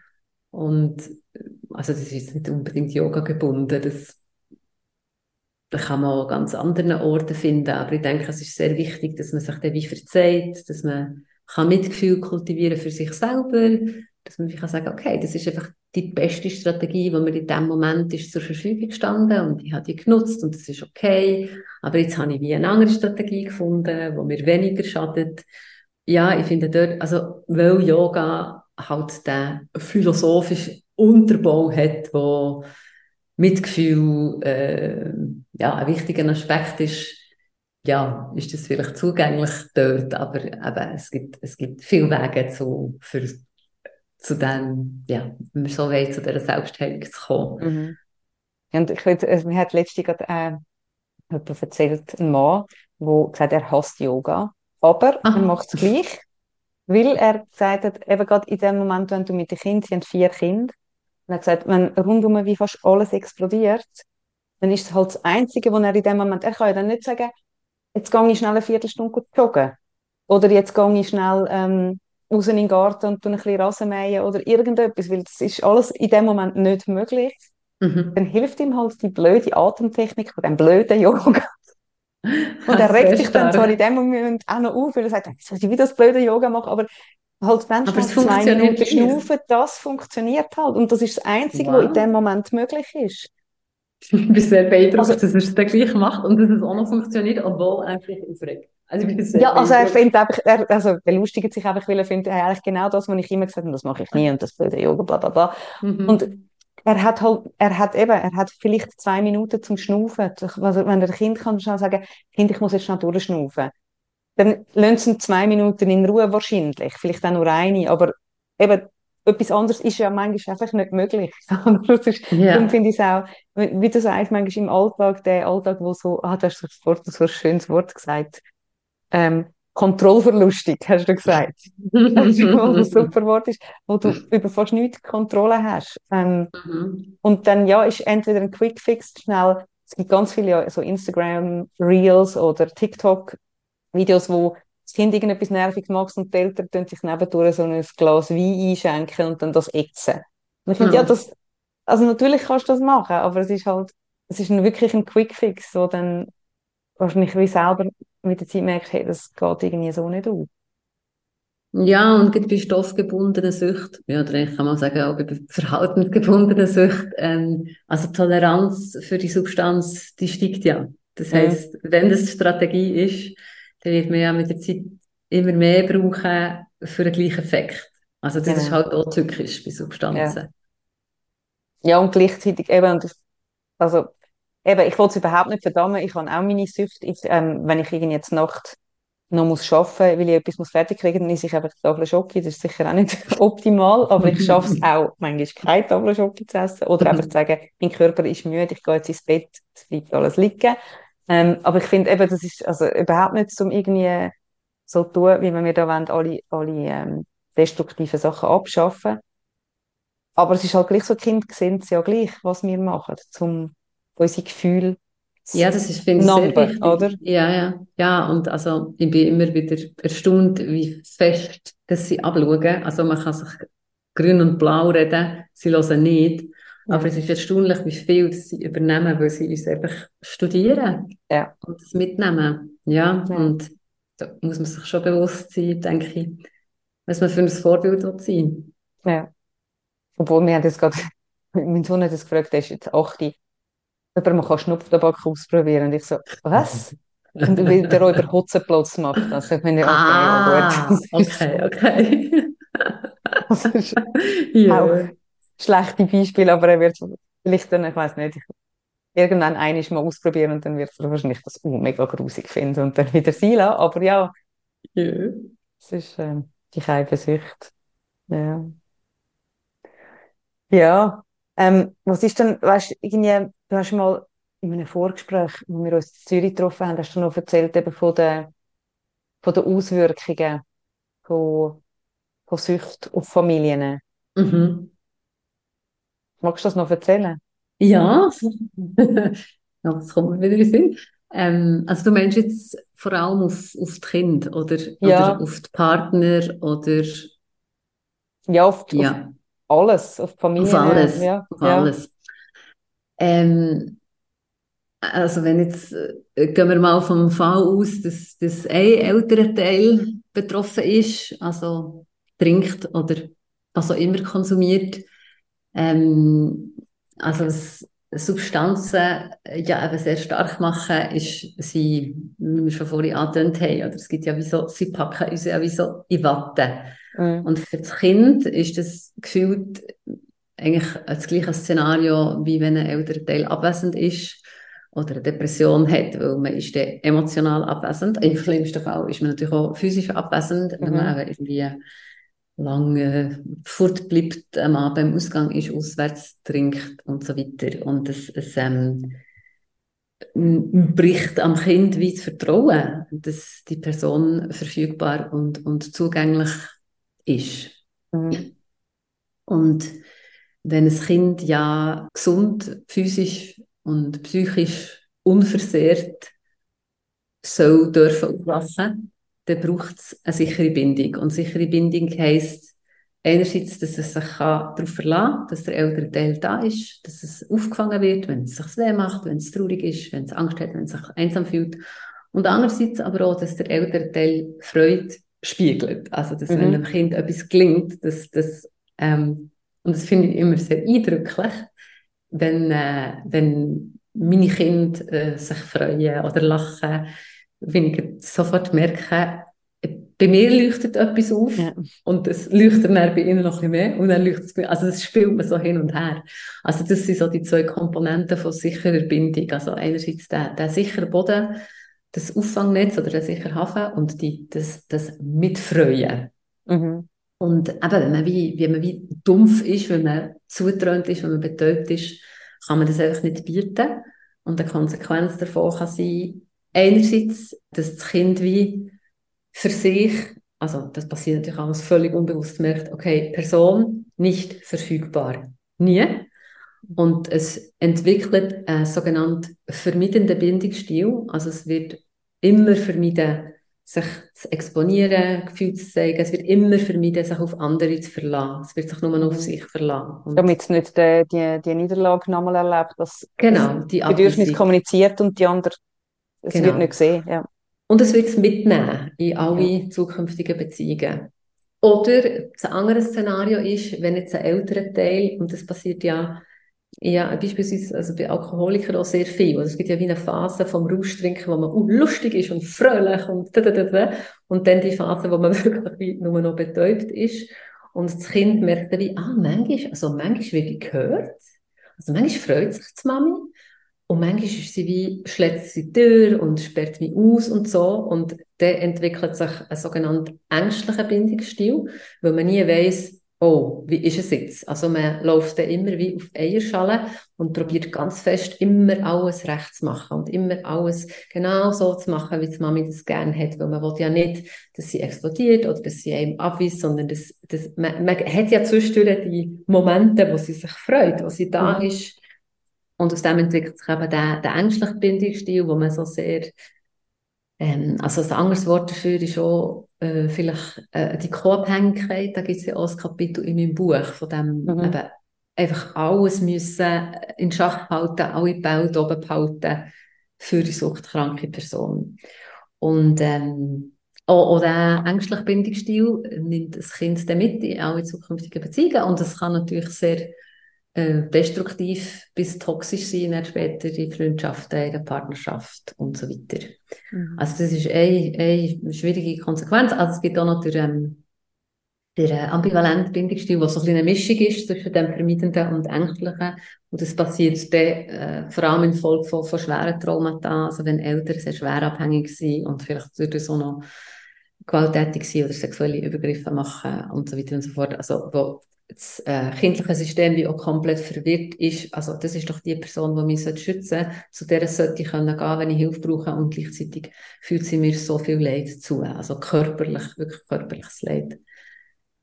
Und also das ist nicht unbedingt Yoga gebunden, das, das kann man auch ganz anderen Orten finden, aber ich denke, es ist sehr wichtig, dass man sich dann wie verzeiht, dass man kann Mitgefühl kultivieren für sich selber, dass man kann sagen, okay, das ist einfach die beste Strategie, die mir in dem Moment ist zur Verfügung gestanden und ich habe die genutzt und das ist okay. Aber jetzt habe ich wie eine andere Strategie gefunden, wo mir weniger schadet. Ja, ich finde dort, also, weil Yoga halt den philosophischen Unterbau hat, wo Mitgefühl äh, ja, ein wichtiger Aspekt ist, ja, ist das vielleicht zugänglich dort, aber eben, es gibt, es gibt viele Wege zu, für zu dem, ja, wenn wir so wollen, zu dieser Selbstheilung zu kommen. Mhm. Und ich würde, also, mir hat letztens gerade äh, jemand erzählt, ein Mann, der gesagt hat, er hasst Yoga, aber Aha. er macht es gleich, weil er gesagt hat, eben gerade in dem Moment, wenn du mit den Kindern, sie haben vier Kinder, und er hat gesagt, wenn rundum wie fast alles explodiert, dann ist es halt das Einzige, wo er in dem Moment, er kann ja dann nicht sagen, jetzt gehe ich schnell eine Viertelstunde joggen. Oder jetzt gehe ich schnell ähm, raus in den Garten und ein bisschen Rasen mähen oder irgendetwas, weil das ist alles in dem Moment nicht möglich. Mhm. Dann hilft ihm halt die blöde Atemtechnik von dem blöden Yoga. Und er regt sich dann zwar in dem Moment auch noch auf, weil er sagt, soll ich wieder das blöde Yoga machen, aber halt wenn aber zwei Minuten schnaufen, das funktioniert halt. Und das ist das Einzige, wow. was in dem Moment möglich ist. Ich bin sehr beeindruckt, also, dass er es dann gleich macht und dass es auch noch funktioniert, obwohl er sich aufregt. Also ja, also er findet einfach, er, also belustigt sich einfach, weil er findet, er eigentlich genau das, was ich immer gesagt habe, das mache ich nie und das blöde Yoga, bla bla bla. Mhm. Und er hat halt, er hat eben, er hat vielleicht zwei Minuten zum Schnaufen. Also, wenn der Kind kann schon sagen, Kind, ich muss jetzt schnell durchschnaufen. Dann lassen sie zwei Minuten in Ruhe wahrscheinlich, vielleicht auch nur eine, aber eben, etwas anderes ist ja manchmal einfach nicht möglich. das ist, yeah. Darum finde ich es auch, wie du sagst, manchmal im Alltag, der Alltag, wo so, ah, du hast so ein schönes Wort gesagt, ähm, kontrollverlustig, hast du gesagt. das ist ein super Wort ist, wo du über fast nichts Kontrolle hast. Ähm, mhm. Und dann, ja, ist entweder ein Quick Fix schnell, es gibt ganz viele so Instagram Reels oder TikTok Videos, wo das Kind irgendetwas nervig macht und die Eltern tun sich nebendurch so ein Glas Wein einschenken und dann das ätzen. Und ich finde, mhm. ja, das, also natürlich kannst du das machen, aber es ist halt, es ist wirklich ein Quick Fix, wo dann wahrscheinlich wie selber mit der Zeit merkst, hey, das geht irgendwie so nicht auf. Ja, und bei stoffgebundenen Süchten, ja, oder kann man sagen, auch bei verhaltensgebundenen Süchten, ähm, also Toleranz für die Substanz, die steigt ja. Das heißt, wenn das die Strategie ist, dann wird man ja mit der Zeit immer mehr brauchen für den gleichen Effekt. Also das genau. ist halt auch zyklisch bei Substanzen. Ja, ja und gleichzeitig eben, also eben, ich wollte es überhaupt nicht verdammen. Ich habe auch meine Süchte. Ich, ähm, wenn ich irgendwie jetzt Nacht noch muss arbeiten, weil ich etwas muss fertig kriegen, dann esse ich einfach Tafel Schoki. Das ist sicher auch nicht optimal, aber ich schaffe es auch, manchmal keine Tafel Schoki zu essen. Oder einfach zu sagen, mein Körper ist müde, ich gehe jetzt ins Bett, es bleibt alles liegen. Ähm, aber ich finde eben, das ist also überhaupt nicht um irgendwie so zu tun, wie wir da wollen, alle, alle ähm, destruktiven Sachen abschaffen. Aber es ist halt gleich so, Kinder sehen es ja gleich, was wir machen, um unsere Gefühle ja, das ist, finde ich, sehr wichtig. oder? Ja, ja. Ja, und also, ich bin immer wieder erstaunt, wie fest dass sie abschauen. Also, man kann sich grün und blau reden, sie hören nicht. Ja. Aber es ist erstaunlich, wie viel sie übernehmen, weil sie uns einfach studieren ja. und das mitnehmen. Ja, ja, und da muss man sich schon bewusst sein, denke ich, was man für ein Vorbild sein will. Ja. Obwohl, wir haben das gerade, mein Sohn hat das gefragt, der ist jetzt 8 aber man kann Schnupftabak ausprobieren. Und ich so, was? Und weil der über Hotzenplatz macht. Also ich meine, okay, ah, gut. okay, okay. das ist ja. auch schlechte Beispiel, aber er wird vielleicht dann, ich weiß nicht, irgendwann einiges mal ausprobieren und dann wird er wahrscheinlich das uh, mega grusig finden und dann wieder sein lassen. Aber ja, ja. es ist äh, die Keibensucht. Ja. Ja, ähm, was ist denn, weißt du, irgendwie, du hast mal in einem Vorgespräch, wo wir uns in Zürich getroffen haben, hast du noch erzählt eben von den, von den Auswirkungen von, von Sucht auf Familien. Mhm. Magst du das noch erzählen? Ja, ja das kommt mir wieder in Sinn. Ähm, also du meinst jetzt vor allem auf, auf die Kinder oder, ja. oder auf die Partner oder... Ja, auf, die, ja. Auf, alles, auf Familie. Auf alles, ja. auf alles. Ähm, also wenn jetzt, äh, gehen wir mal vom Fall aus, dass, dass ein älterer Teil betroffen ist, also trinkt oder was auch immer konsumiert, ähm, also was Substanzen ja eben sehr stark machen, ist sie, wie wir schon vorhin angetönt haben, oder es gibt ja wie so, sie packen uns ja wie so in Watte. Mhm. Und für das Kind ist das gefühlt eigentlich das gleiche Szenario, wie wenn ein älterer Teil abwesend ist oder eine Depression hat, weil man ist dann emotional abwesend. Im schlimmsten Fall ist man natürlich auch physisch abwesend, mhm. wenn man mhm. irgendwie lange fortbleibt am Abend beim Ausgang ist, auswärts trinkt und so weiter. Und es, es ähm, bricht am Kind wie das Vertrauen, dass die Person verfügbar und, und zugänglich ist. Mhm. Und wenn ein Kind ja gesund, physisch und psychisch unversehrt soll dürfen aufwachsen, dann braucht es eine sichere Bindung. Und sichere Bindung heisst, einerseits, dass es sich darauf verlassen kann, dass der ältere Teil da ist, dass es aufgefangen wird, wenn es sich weh macht, wenn es traurig ist, wenn es Angst hat, wenn es sich einsam fühlt. Und andererseits aber auch, dass der ältere Teil Freude spiegelt. Also, dass mhm. wenn einem Kind etwas gelingt, dass das, ähm, und das finde ich immer sehr eindrücklich, wenn, äh, wenn meine Kinder äh, sich freuen oder lachen, wenn ich sofort merke, bei mir leuchtet etwas auf ja. und es leuchtet dann bei ihnen noch ein bisschen mehr und dann leuchtet es bei, also das spielt man so hin und her. Also das sind so die zwei Komponenten von sicherer Bindung. Also einerseits der, der sichere Boden, das Auffangnetz oder der sichere Hafen und die, das, das Mitfreuen. Mhm. Und eben, wenn man wie, wie man wie dumpf ist, wenn man zutrönt ist, wenn man betäubt ist, kann man das einfach nicht bieten. Und eine Konsequenz davon kann sein, einerseits, dass das Kind wie für sich, also das passiert natürlich alles völlig unbewusst, merkt, okay, Person nicht verfügbar. Nie. Und es entwickelt einen sogenannten vermeidenden Bindungsstil. Also es wird immer vermeiden, sich zu exponieren, Gefühle zu zeigen. Es wird immer vermeiden, sich auf andere zu verlassen. Es wird sich nur noch auf sich verlassen. Damit es nicht die, die, die Niederlage nochmal erlebt, dass genau, die das Bedürfnis kommuniziert und die andere es genau. wird nicht gesehen. Ja. Und es wird es mitnehmen in alle ja. zukünftigen Beziehungen. Oder das andere Szenario ist, wenn jetzt ein älterer Teil, und das passiert ja, ja beispielsweise also bei Alkoholikern auch sehr viel, also es gibt ja wie eine Phase vom Rauschtrinken, wo man uh, lustig ist und fröhlich und da, da, da, da. und dann die Phase, wo man wirklich nur noch betäubt ist und das Kind merkt dann wie, ah, manchmal, also manchmal wird ich gehört, also manchmal freut sich die Mami und manchmal ist sie wie, schlägt sie die Tür und sperrt mich aus und so. Und dann entwickelt sich ein sogenannter ängstlicher Bindungsstil, weil man nie weiß, oh, wie ist es jetzt? Also man läuft dann immer wie auf Eierschalen und probiert ganz fest immer alles recht zu machen und immer alles genau so zu machen, wie die Mami das gerne hat, weil man will ja nicht, dass sie explodiert oder dass sie einem abweist, sondern das, das, man, man hat ja zwischendurch die Momente, wo sie sich freut, wo sie da mhm. ist, und aus dem entwickelt sich eben der, der ängstliche Bindungsstil, wo man so sehr, ähm, also ein anderes Wort dafür ist auch äh, vielleicht äh, die Co-Abhängigkeit, da gibt es ja auch ein Kapitel in meinem Buch, von dem mhm. eben einfach alles müssen in Schach halten, alle Bälle oben behalten für die suchtkranke Person. Und ähm, auch, auch der ängstliche Bindungsstil nimmt das Kind dann mit in alle zukünftigen Beziehungen und das kann natürlich sehr äh, destruktiv bis toxisch sein, dann später in Freundschaften, in der Partnerschaft und so weiter. Mhm. Also das ist eine, eine schwierige Konsequenz. Also es gibt auch noch den, ähm, der ambivalente Bindungsstil, was so ein eine Mischung ist zwischen dem Vermeidenden und Ängstlichen. Und das passiert dann, äh, vor allem in Folge von, von schweren Traumata, also wenn Eltern sehr schwer abhängig sind und vielleicht durch auch noch gewalttätig sind oder sexuelle Übergriffe machen und so weiter und so fort. Also wo das äh, kindliche System wie auch komplett verwirrt ist, also das ist doch die Person, die mich schützen sollte, zu der sollte ich können gehen, wenn ich Hilfe brauche. Und gleichzeitig fühlt sie mir so viel Leid zu, also körperlich, wirklich körperliches Leid.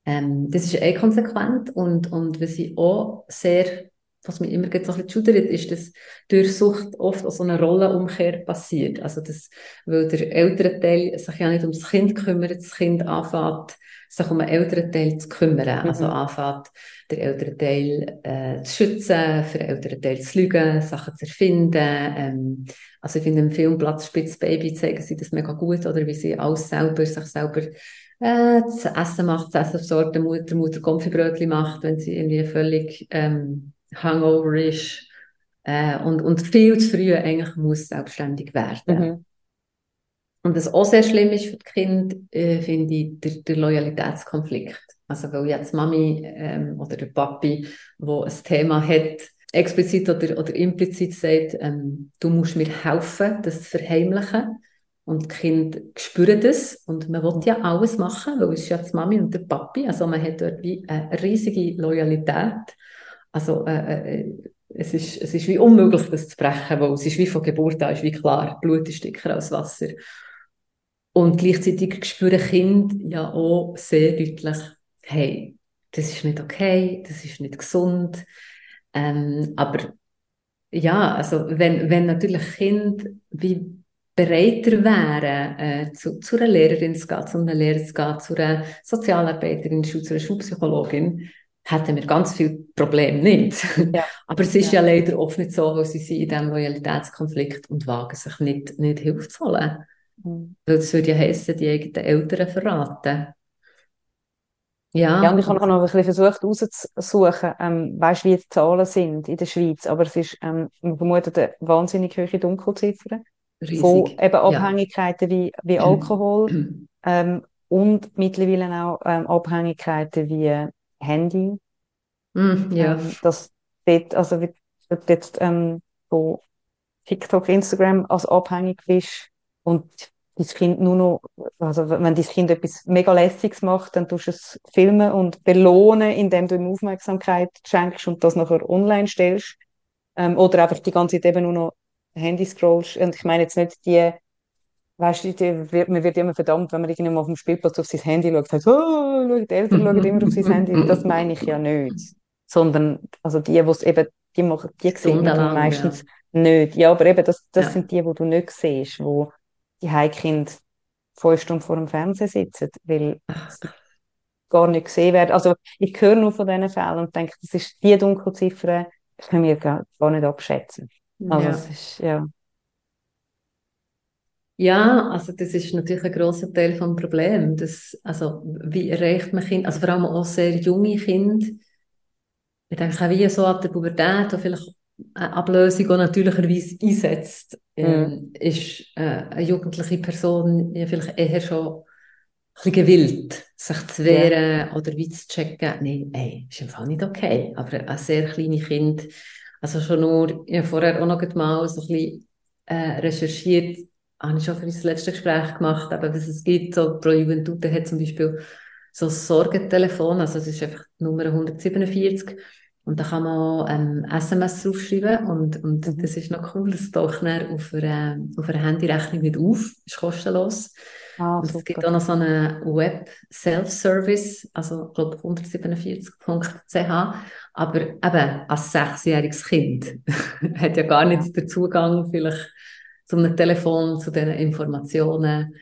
Ähm, das ist eh konsequent und, und was ich auch sehr, was mir immer so ein bisschen schudert, ist, dass durch Sucht oft auch so eine Rollenumkehr passiert. Also das, weil der ältere Teil sich ja nicht ums Kind kümmert, das Kind anfängt, sich um einen älteren Teil zu kümmern. Mhm. Also anfängt, den älteren Teil äh, zu schützen, für den älteren Teil zu lügen, Sachen zu erfinden. Ähm, also ich finde im Film Platzspitz Baby zeigen sie das mega gut, oder wie sie alles selber, sich selber äh, zu essen macht, zu essen besorgt, der Mutter, Mutter Konfibrötchen macht, wenn sie irgendwie völlig ähm, hangover ist. Äh, und, und viel zu früh eigentlich muss selbstständig werden. Mhm. Und was auch sehr schlimm ist für die Kinder, äh, finde ich, der, der Loyalitätskonflikt. Also, weil jetzt Mami ähm, oder der Papi, wo ein Thema hat, explizit oder, oder implizit sagt, ähm, du musst mir helfen, das zu verheimlichen. Und die Kinder spüren das und man will ja alles machen, weil es ist ja die Mami und der Papi, also man hat dort wie eine riesige Loyalität. Also äh, äh, es, ist, es ist wie unmöglich, das zu brechen, weil es ist wie von Geburt an, ist wie klar, Blut ist dicker als Wasser. Und gleichzeitig spüren Kinder ja auch sehr deutlich, hey, das ist nicht okay, das ist nicht gesund. Ähm, aber ja, also wenn, wenn natürlich Kinder wie bereiter wären, äh, zu, zu einer Lehrerin zu gehen, zu einem Lehrer zu gehen, zu einer Sozialarbeiterin, zu einer Schulpsychologin, hätten wir ganz viele Probleme nicht. Ja. Aber es ist ja. ja. leider oft nicht so, weil sie sind in diesem Loyalitätskonflikt und wagen sich nicht, nicht Hilfe zu holen. Mhm. Das würde ja heissen, die eigenen Eltern verraten. Ja. ja, und ich habe noch ein bisschen versucht herauszusuchen, ähm, weißt, wie die Zahlen sind in der Schweiz, aber es ist, ähm, man vermutet eine wahnsinnig hohe Dunkelziffer Riesig. von eben Abhängigkeiten ja. wie, wie Alkohol ähm, und mittlerweile auch ähm, Abhängigkeiten wie Handy. Mm, ja. Ähm, das dort, also wird jetzt ähm, so TikTok, Instagram als abhängig bist und das Kind nur noch, also wenn dein Kind etwas mega lässiges macht, dann tust du es filmen und belohnen, indem du ihm Aufmerksamkeit schenkst und das nachher online stellst. Ähm, oder einfach die ganze Zeit eben nur noch Handy scrollst. Und ich meine jetzt nicht die, weißt du, die, wird, man wird immer verdammt, wenn man irgendwann auf dem Spielplatz auf sein Handy schaut, sagt, oh, schau, die Eltern schauen immer auf sein Handy. Das meine ich ja nicht. Sondern, also die, die es eben, die machen, die sehen meistens ja. nicht. Ja, aber eben, das, das ja. sind die, die du nicht siehst, wo die Heimkind fünf Stunden vor dem Fernseher sitzen, weil sie gar nicht gesehen werden. Also ich höre nur von diesen Fällen und denke, das ist die Dunkelziffer, können wir gar, gar nicht abschätzen. Also ja. es ist, ja. Ja, also das ist natürlich ein großer Teil vom Problem. Das, also wie erreicht man Kinder, also vor allem auch sehr junge Kinder. Ich denke auch wie so ab der Pubertät, wo vielleicht eine Ablösung auch natürlicherweise einsetzt, mhm. ist äh, eine jugendliche Person ja vielleicht eher schon ein bisschen gewillt, sich zu wehren ja. oder wie zu checken, nein, ey, ist im Fall nicht okay. Aber ein sehr kleines Kind, also schon nur, ich habe vorher auch noch mal so ein bisschen äh, recherchiert, habe ich schon für das letzte Gespräch gemacht, aber was es gibt, so Pro Juventute hat zum Beispiel so ein Sorgentelefon, also es ist einfach Nummer 147 und da kann man ähm, SMS draufschreiben. Und, und mhm. das ist noch cool, das taucht dann auf einer, auf einer Handyrechnung nicht auf, ist kostenlos. Ah, und es gibt auch noch so einen Web-Self-Service, also ich glaube 147.ch, aber eben als sechsjähriges Kind hat ja gar nicht den Zugang vielleicht zu einem Telefon, zu diesen Informationen.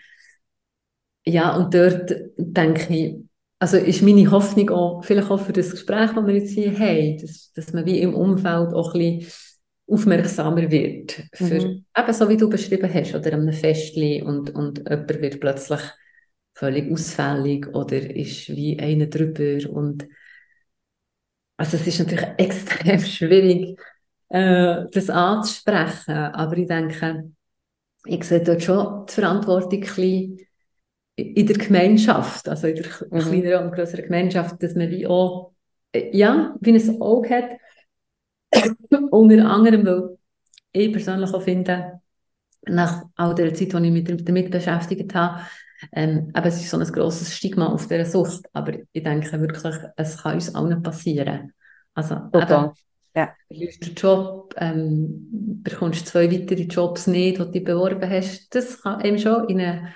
Ja, und dort denke ich, also ist meine Hoffnung auch, vielleicht auch für das Gespräch, das wir jetzt hier haben, dass, dass man wie im Umfeld auch ein bisschen aufmerksamer wird. Für, mhm. Eben so wie du beschrieben hast, oder an einem Festli und, und jemand wird plötzlich völlig ausfällig oder ist wie einer drüber und also es ist natürlich extrem schwierig, äh, das anzusprechen, aber ich denke, ich sehe dort schon die Verantwortung ein in der Gemeinschaft, also in der mhm. kleineren und größeren Gemeinschaft, dass man wie auch, äh, ja, wie ein Auge hat, unter anderem, weil ich persönlich auch finde, nach all der Zeit, die ich mich damit beschäftigt habe, ähm, aber es ist so ein grosses Stigma auf dieser Sucht, aber ich denke wirklich, es kann uns allen passieren. Also, Total. Ja. Du den Job, ähm, bekommst zwei weitere Jobs nicht, die du dich beworben hast, das kann eben schon in eine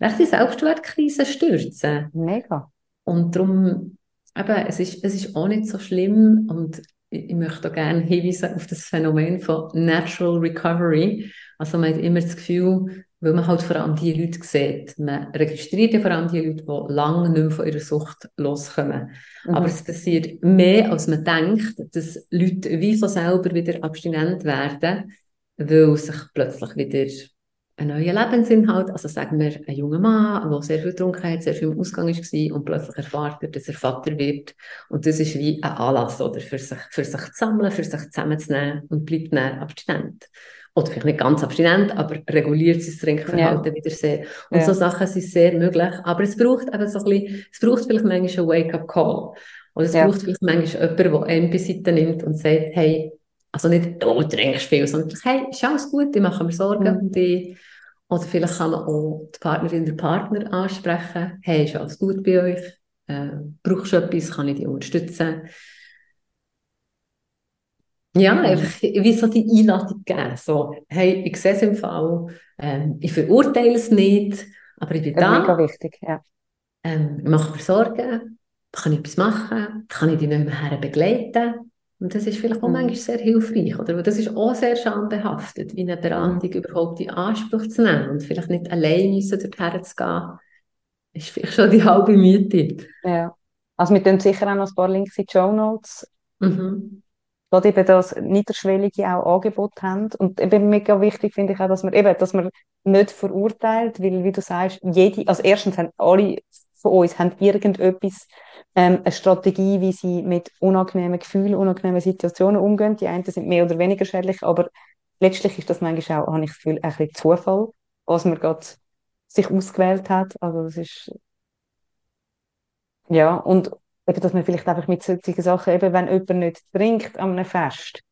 rechte Selbstwertkrise stürzen. Mega. Und darum, eben, es ist, es ist auch nicht so schlimm und ich, ich möchte auch gerne hinweisen auf das Phänomen von Natural Recovery. Also man hat immer das Gefühl, weil man halt vor allem die Leute sieht. Man registriert ja vor allem die Leute, die lange nicht mehr von ihrer Sucht loskommen. Mhm. Aber es passiert mehr, als man denkt, dass Leute wie von selber wieder abstinent werden, weil sich plötzlich wieder ein neuer Lebensinhalt, also sagen wir, ein junger Mann, der sehr viel getrunken hat, sehr viel im Ausgang war und plötzlich erfahrt er, dass er Vater wird. Und das ist wie ein Anlass, oder, für sich, für sich zu sammeln, für sich zusammenzunehmen und bleibt dann abstinent. Oder vielleicht nicht ganz abstinent, aber reguliert sein Trinkverhalten ja. wieder sehr. Und ja. so Sachen sind sehr möglich. Aber es braucht eben so ein bisschen, es braucht vielleicht manchmal einen Wake-up-Call. Oder es ja. braucht vielleicht manchmal jemanden, der einen beiseite nimmt und sagt, hey, also nicht, du trinkst viel, sondern hey, ist alles gut, ich mache mir Sorgen mhm. um dich. Oder vielleicht kann man auch die Partnerin, den Partner ansprechen. Hey, ist alles gut bei euch? Äh, brauchst du etwas? Kann ich dich unterstützen? Ja, mhm. einfach wie so die Einladung geben. So, hey, ich sehe es im Fall, ähm, ich verurteile es nicht, aber ich bin das da. Mega wichtig, ja. Ähm, ich mache mir Sorgen, kann ich etwas machen, kann ich dich nicht mehr begleiten. Und das ist vielleicht auch mhm. manchmal sehr hilfreich, oder? Weil das ist auch sehr schambehaftet, wie eine Beratung mhm. überhaupt in Anspruch zu nehmen und vielleicht nicht allein müssen dorthin zu gehen, ist vielleicht schon die halbe Miete. Ja. Also wir tun sicher auch noch ein paar Links in die Show Notes. Mhm. Gerade eben das Niederschwellige auch Angebot haben. Und eben mega wichtig finde ich auch, dass man eben, dass man nicht verurteilt, weil, wie du sagst, jede, also erstens haben alle von uns haben irgendetwas, ähm, eine Strategie, wie sie mit unangenehmen Gefühlen, unangenehmen Situationen umgehen. Die einen sind mehr oder weniger schädlich, aber letztlich ist das manchmal auch, habe ich Gefühl, ein bisschen Zufall, was man gerade sich ausgewählt hat. Also das ist ja und eben, dass man vielleicht einfach mit solchen Sachen eben, wenn jemand nicht trinkt an einem Fest,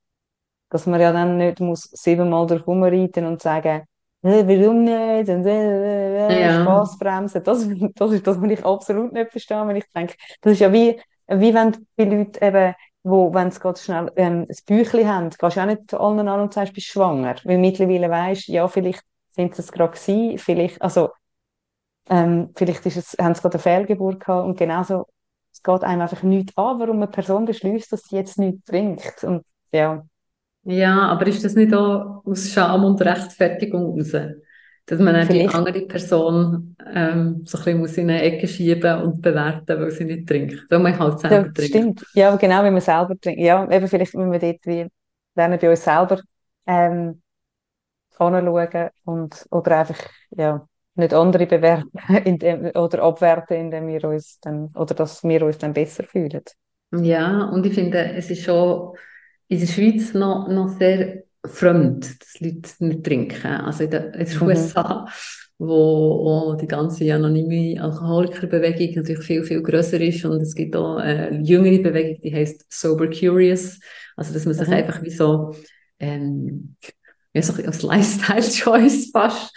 dass man ja dann nicht muss siebenmal durch rumreiten und sagen, äh, warum nicht? Und, äh, äh, ja. Spaßbremsen. Das, das ist das, was ich absolut nicht verstehe, wenn ich denke, das ist ja wie, wie wenn die Leute eben, wo, wenn sie gerade schnell ähm, ein Büchlein haben, gehst du auch nicht zu allen an und sagst, bist schwanger. Weil mittlerweile weisst, ja, vielleicht sind sie es gerade gewesen, vielleicht, also, ähm, vielleicht ist es, haben sie gerade eine Fehlgeburt gehabt und genauso, es geht einem einfach nichts an, warum eine Person beschließt, dass sie jetzt nichts trinkt. Und, ja. Ja, aber ist das nicht auch aus Scham und Rechtfertigung raus? Dass man dann die andere Person ähm, so ein bisschen muss in eine Ecke schieben und bewerten, weil sie nicht trinkt. Weil man halt selber ja, trinkt. Stimmt, ja, genau, wenn man selber trinkt. Ja, eben vielleicht wenn wir dort wie lernen bei uns selber ähm, anschauen und, oder einfach, ja, nicht andere bewerten indem, oder abwerten, indem wir uns dann, oder dass wir uns dann besser fühlen. Ja, und ich finde, es ist schon in der Schweiz noch, noch sehr fremd, dass Leute nicht trinken. Also in den, den mhm. USA, wo, wo die ganze anonyme Alkoholikerbewegung natürlich viel, viel größer ist und es gibt auch eine jüngere Bewegung, die heißt Sober Curious. Also, dass man sich mhm. einfach wie so, ähm, ja, so als Lifestyle-Choice fast,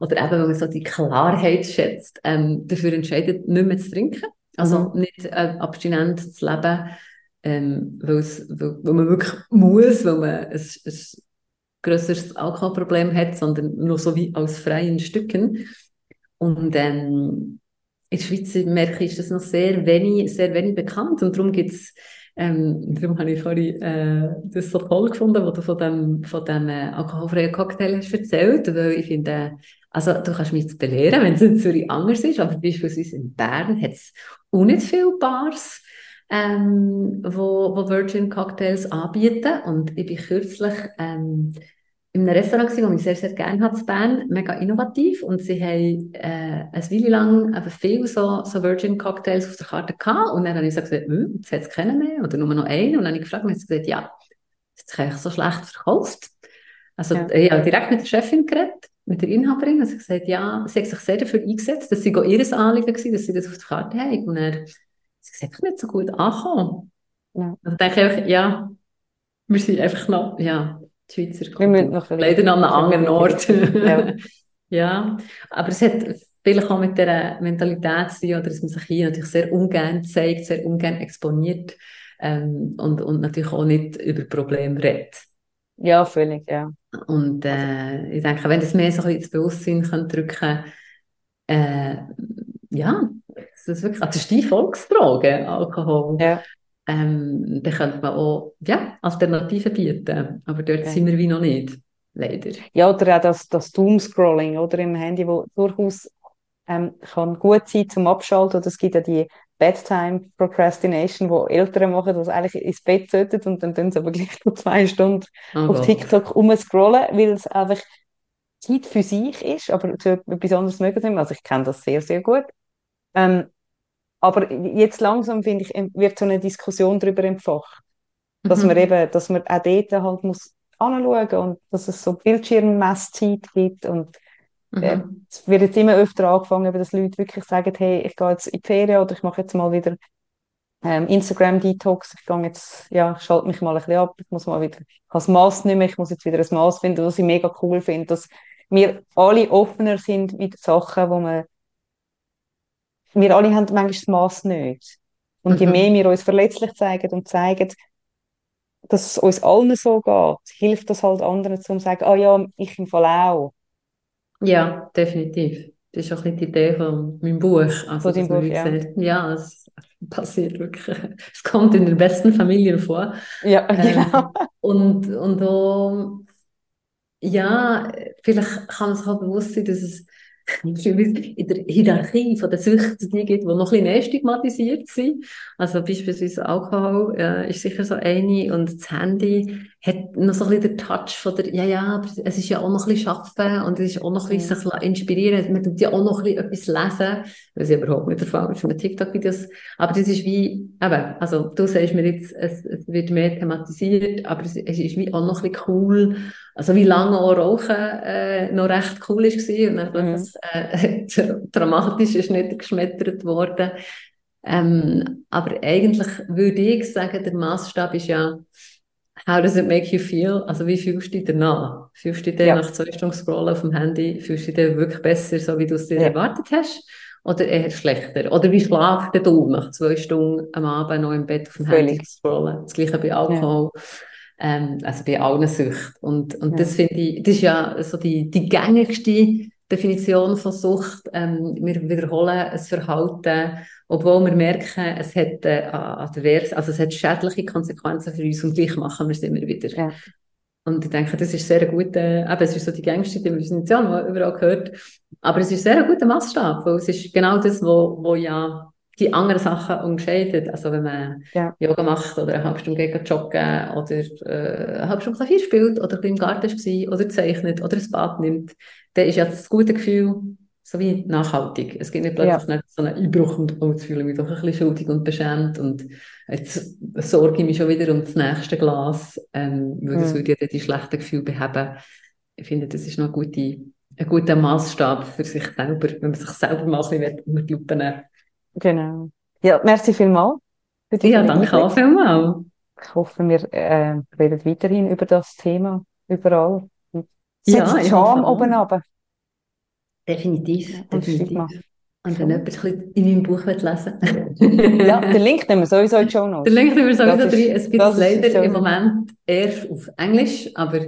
oder eben, wenn man so die Klarheit schätzt, ähm, dafür entscheidet, nicht mehr zu trinken. Also mhm. nicht äh, abstinent zu leben, ähm, weil, weil man wirklich muss, weil man ein, ein grösseres Alkoholproblem hat, sondern nur so wie aus freien Stücken. Und ähm, in der Schweiz merke ich, ist das noch sehr wenig, sehr wenig bekannt und darum gibt es ähm, darum habe ich vorhin äh, das so toll gefunden, was du von dem, von dem äh, alkoholfreien Cocktail hast erzählt, weil ich finde, also du kannst mich jetzt belehren, wenn es in Zürich anders ist, aber beispielsweise in Bern hat es auch nicht viele Bars, ähm, wo, wo Virgin Cocktails anbieten. Und ich bin kürzlich ähm, in einem Restaurant, das ich sehr, sehr gerne habe, in Bern, mega innovativ. Und sie haben äh, eine Weile lang eben viel so, so Virgin Cocktails auf der Karte gehabt. Und dann habe ich gesagt, hm, jetzt hat es keinen mehr oder nur noch einen. Und dann habe ich gefragt und sie gesagt, ja, das ist eigentlich so schlecht verkauft. Also ja. ich habe direkt mit der Chefin geredet, mit der Inhaberin, und sie gesagt, ja, sie hat sich sehr dafür eingesetzt, dass sie ihr Anliegen war, dass sie das auf der Karte haben. Und er ist einfach nicht so gut angekommen. Ja. Dann denke ich ja, wir sind einfach noch, ja, die Schweizer. Noch leider noch an einem anderen Ort. Ja. ja, aber es hat vielleicht auch mit der Mentalität zu tun, dass man sich hier natürlich sehr ungern zeigt, sehr ungern exponiert ähm, und, und natürlich auch nicht über Probleme redet. Ja, völlig, ja. Und äh, ich denke, wenn das mehr so ins Bewusstsein kann drücken äh, ja, das ist wirklich, das ist die Volksfrage, Alkohol. Ja. Ähm, dann könnte man auch ja, Alternativen bieten, aber dort okay. sind wir wie noch nicht, leider. Ja, oder auch das, das Doomscrolling oder im Handy, wo durchaus ähm, kann gut sein zum Abschalten. Oder es gibt ja die Bedtime Procrastination, wo Eltern machen, das eigentlich ins Bett sollten und dann tun sie aber gleich noch zwei Stunden oh auf. TikTok umscrollen, weil es einfach Zeit für sich ist, aber zu etwas anderes mögen sie. Also ich kenne das sehr, sehr gut. Ähm, aber jetzt langsam, finde ich, wird so eine Diskussion darüber entfacht. Dass mhm. man eben, dass man auch dort halt muss anschauen und dass es so Bildschirmmesszeit gibt und mhm. es wird jetzt immer öfter angefangen, dass Leute wirklich sagen, hey, ich gehe jetzt in die Ferien oder ich mache jetzt mal wieder ähm, Instagram-Detox, ich gehe jetzt, ja, schalte mich mal ein bisschen ab, ich muss mal wieder, ich habe das Maß nicht mehr, ich muss jetzt wieder ein Maß finden, was ich mega cool finde, dass wir alle offener sind mit Sachen, wo man wir alle haben manchmal das Maß nicht. Und je mhm. mehr wir uns verletzlich zeigen und zeigen, dass es uns allen so geht, hilft das halt anderen, zu sagen, ah ja, ich im Fall auch. Ja, definitiv. Das ist auch ein die Idee von meinem Buch. Also, von deinem Buch, ja. Gesagt, ja, es passiert wirklich. Es kommt in den besten Familien vor. Ja, genau. Ähm, und, und auch, ja, vielleicht kann man sich auch bewusst sein, dass es in der Hierarchie von der Süchte die gibt, die noch ein bisschen mehr stigmatisiert sind. Also beispielsweise Alkohol äh, ist sicher so eine und das Handy hat noch so ein bisschen den Touch von der, ja, ja, aber es ist ja auch noch ein bisschen Schaffen und es ist auch noch ein bisschen sich inspirieren. Man tut ja auch noch ein bisschen etwas lesen, was ich überhaupt nicht der Fall ist von den TikTok-Videos. Aber das ist wie, eben, also du sagst mir jetzt, es, es wird mehr thematisiert, aber es, es ist wie auch noch ein bisschen cool, also wie lange auch Rauchen äh, noch recht cool ist und dann mhm. äh, dramatisch ist nicht geschmettert worden. Ähm, aber eigentlich würde ich sagen, der Maßstab ist ja, how does it make you feel? Also wie fühlst du dich danach? Fühlst du dich ja. nach zwei Stunden Scrollen auf dem Handy, fühlst du dich wirklich besser, so wie du es dir ja. erwartet hast? Oder eher schlechter? Oder wie schlaft du nach zwei Stunden am Abend noch im Bett auf dem Völlig. Handy scrollen? Das gleiche bei Alkohol. Ja ähm, also bei allen Süchten. Und, und das finde ich, das ist ja so die, die gängigste Definition von Sucht. Ähm, wir wiederholen ein Verhalten, obwohl wir merken, es hat, äh, advers, also es hat schädliche Konsequenzen für uns und gleich machen wir es immer wieder. Ja. Und ich denke, das ist sehr eine gute, eben, es ist so die gängigste Definition, die man überall gehört. Aber es ist sehr ein guter Maßstab, weil es ist genau das, wo, wo ja die anderen Sachen unterscheidet. Also wenn man ja. Yoga macht oder eine halbe Stunde geht joggen oder äh, eine halbe Stunde Klavier spielt oder im Garten war oder zeichnet oder ein Bad nimmt, dann ist ja das gute Gefühl so wie nachhaltig. Es gibt nicht plötzlich ja. so einen Einbruch und oh, jetzt fühle ich mich doch ein bisschen schuldig und beschämt und jetzt sorge ich mich schon wieder um das nächste Glas, ähm, weil das mhm. würde ja die schlechten Gefühle beheben. Ich finde, das ist noch eine gute, ein guter Maßstab für sich selber, wenn man sich selber mal ein bisschen unter die Lupe nimmt. Genau. Ja, merci vielmals. Ja, danke auch vielmals. Ich hoffe, wir äh, reden weiterhin über das Thema überall. Setzt ja, Charme oben runter. Definitiv, definitiv. Und wenn jemand in meinem Buch lesen will. ja, den Link nehmen wir sowieso in die Show Notes. Den Link nehmen wir sowieso drin. Es gibt es leider im Moment erst auf Englisch, aber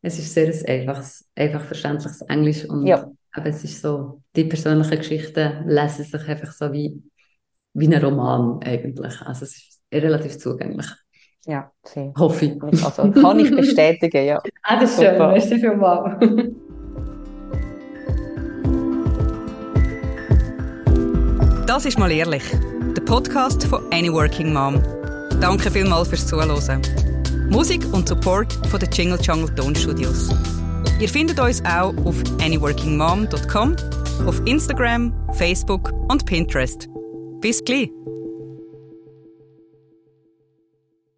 es ist sehr ein einfaches, einfach verständliches Englisch. Und ja. Aber es ist so, die persönlichen Geschichten lesen sich einfach so wie, wie ein Roman eigentlich. Also es ist relativ zugänglich. Ja, sehr. Hoffe ich. Also kann ich bestätigen, ja. ah, das ist schön. Merci vielmals. Das ist mal ehrlich. Der Podcast von Any Working Mom. Danke vielmals fürs Zuhören. Musik und Support von den Jingle Jungle Tonstudios. Ihr findet uns auch auf anyworkingmom.com, auf Instagram, Facebook und Pinterest. Bis gleich!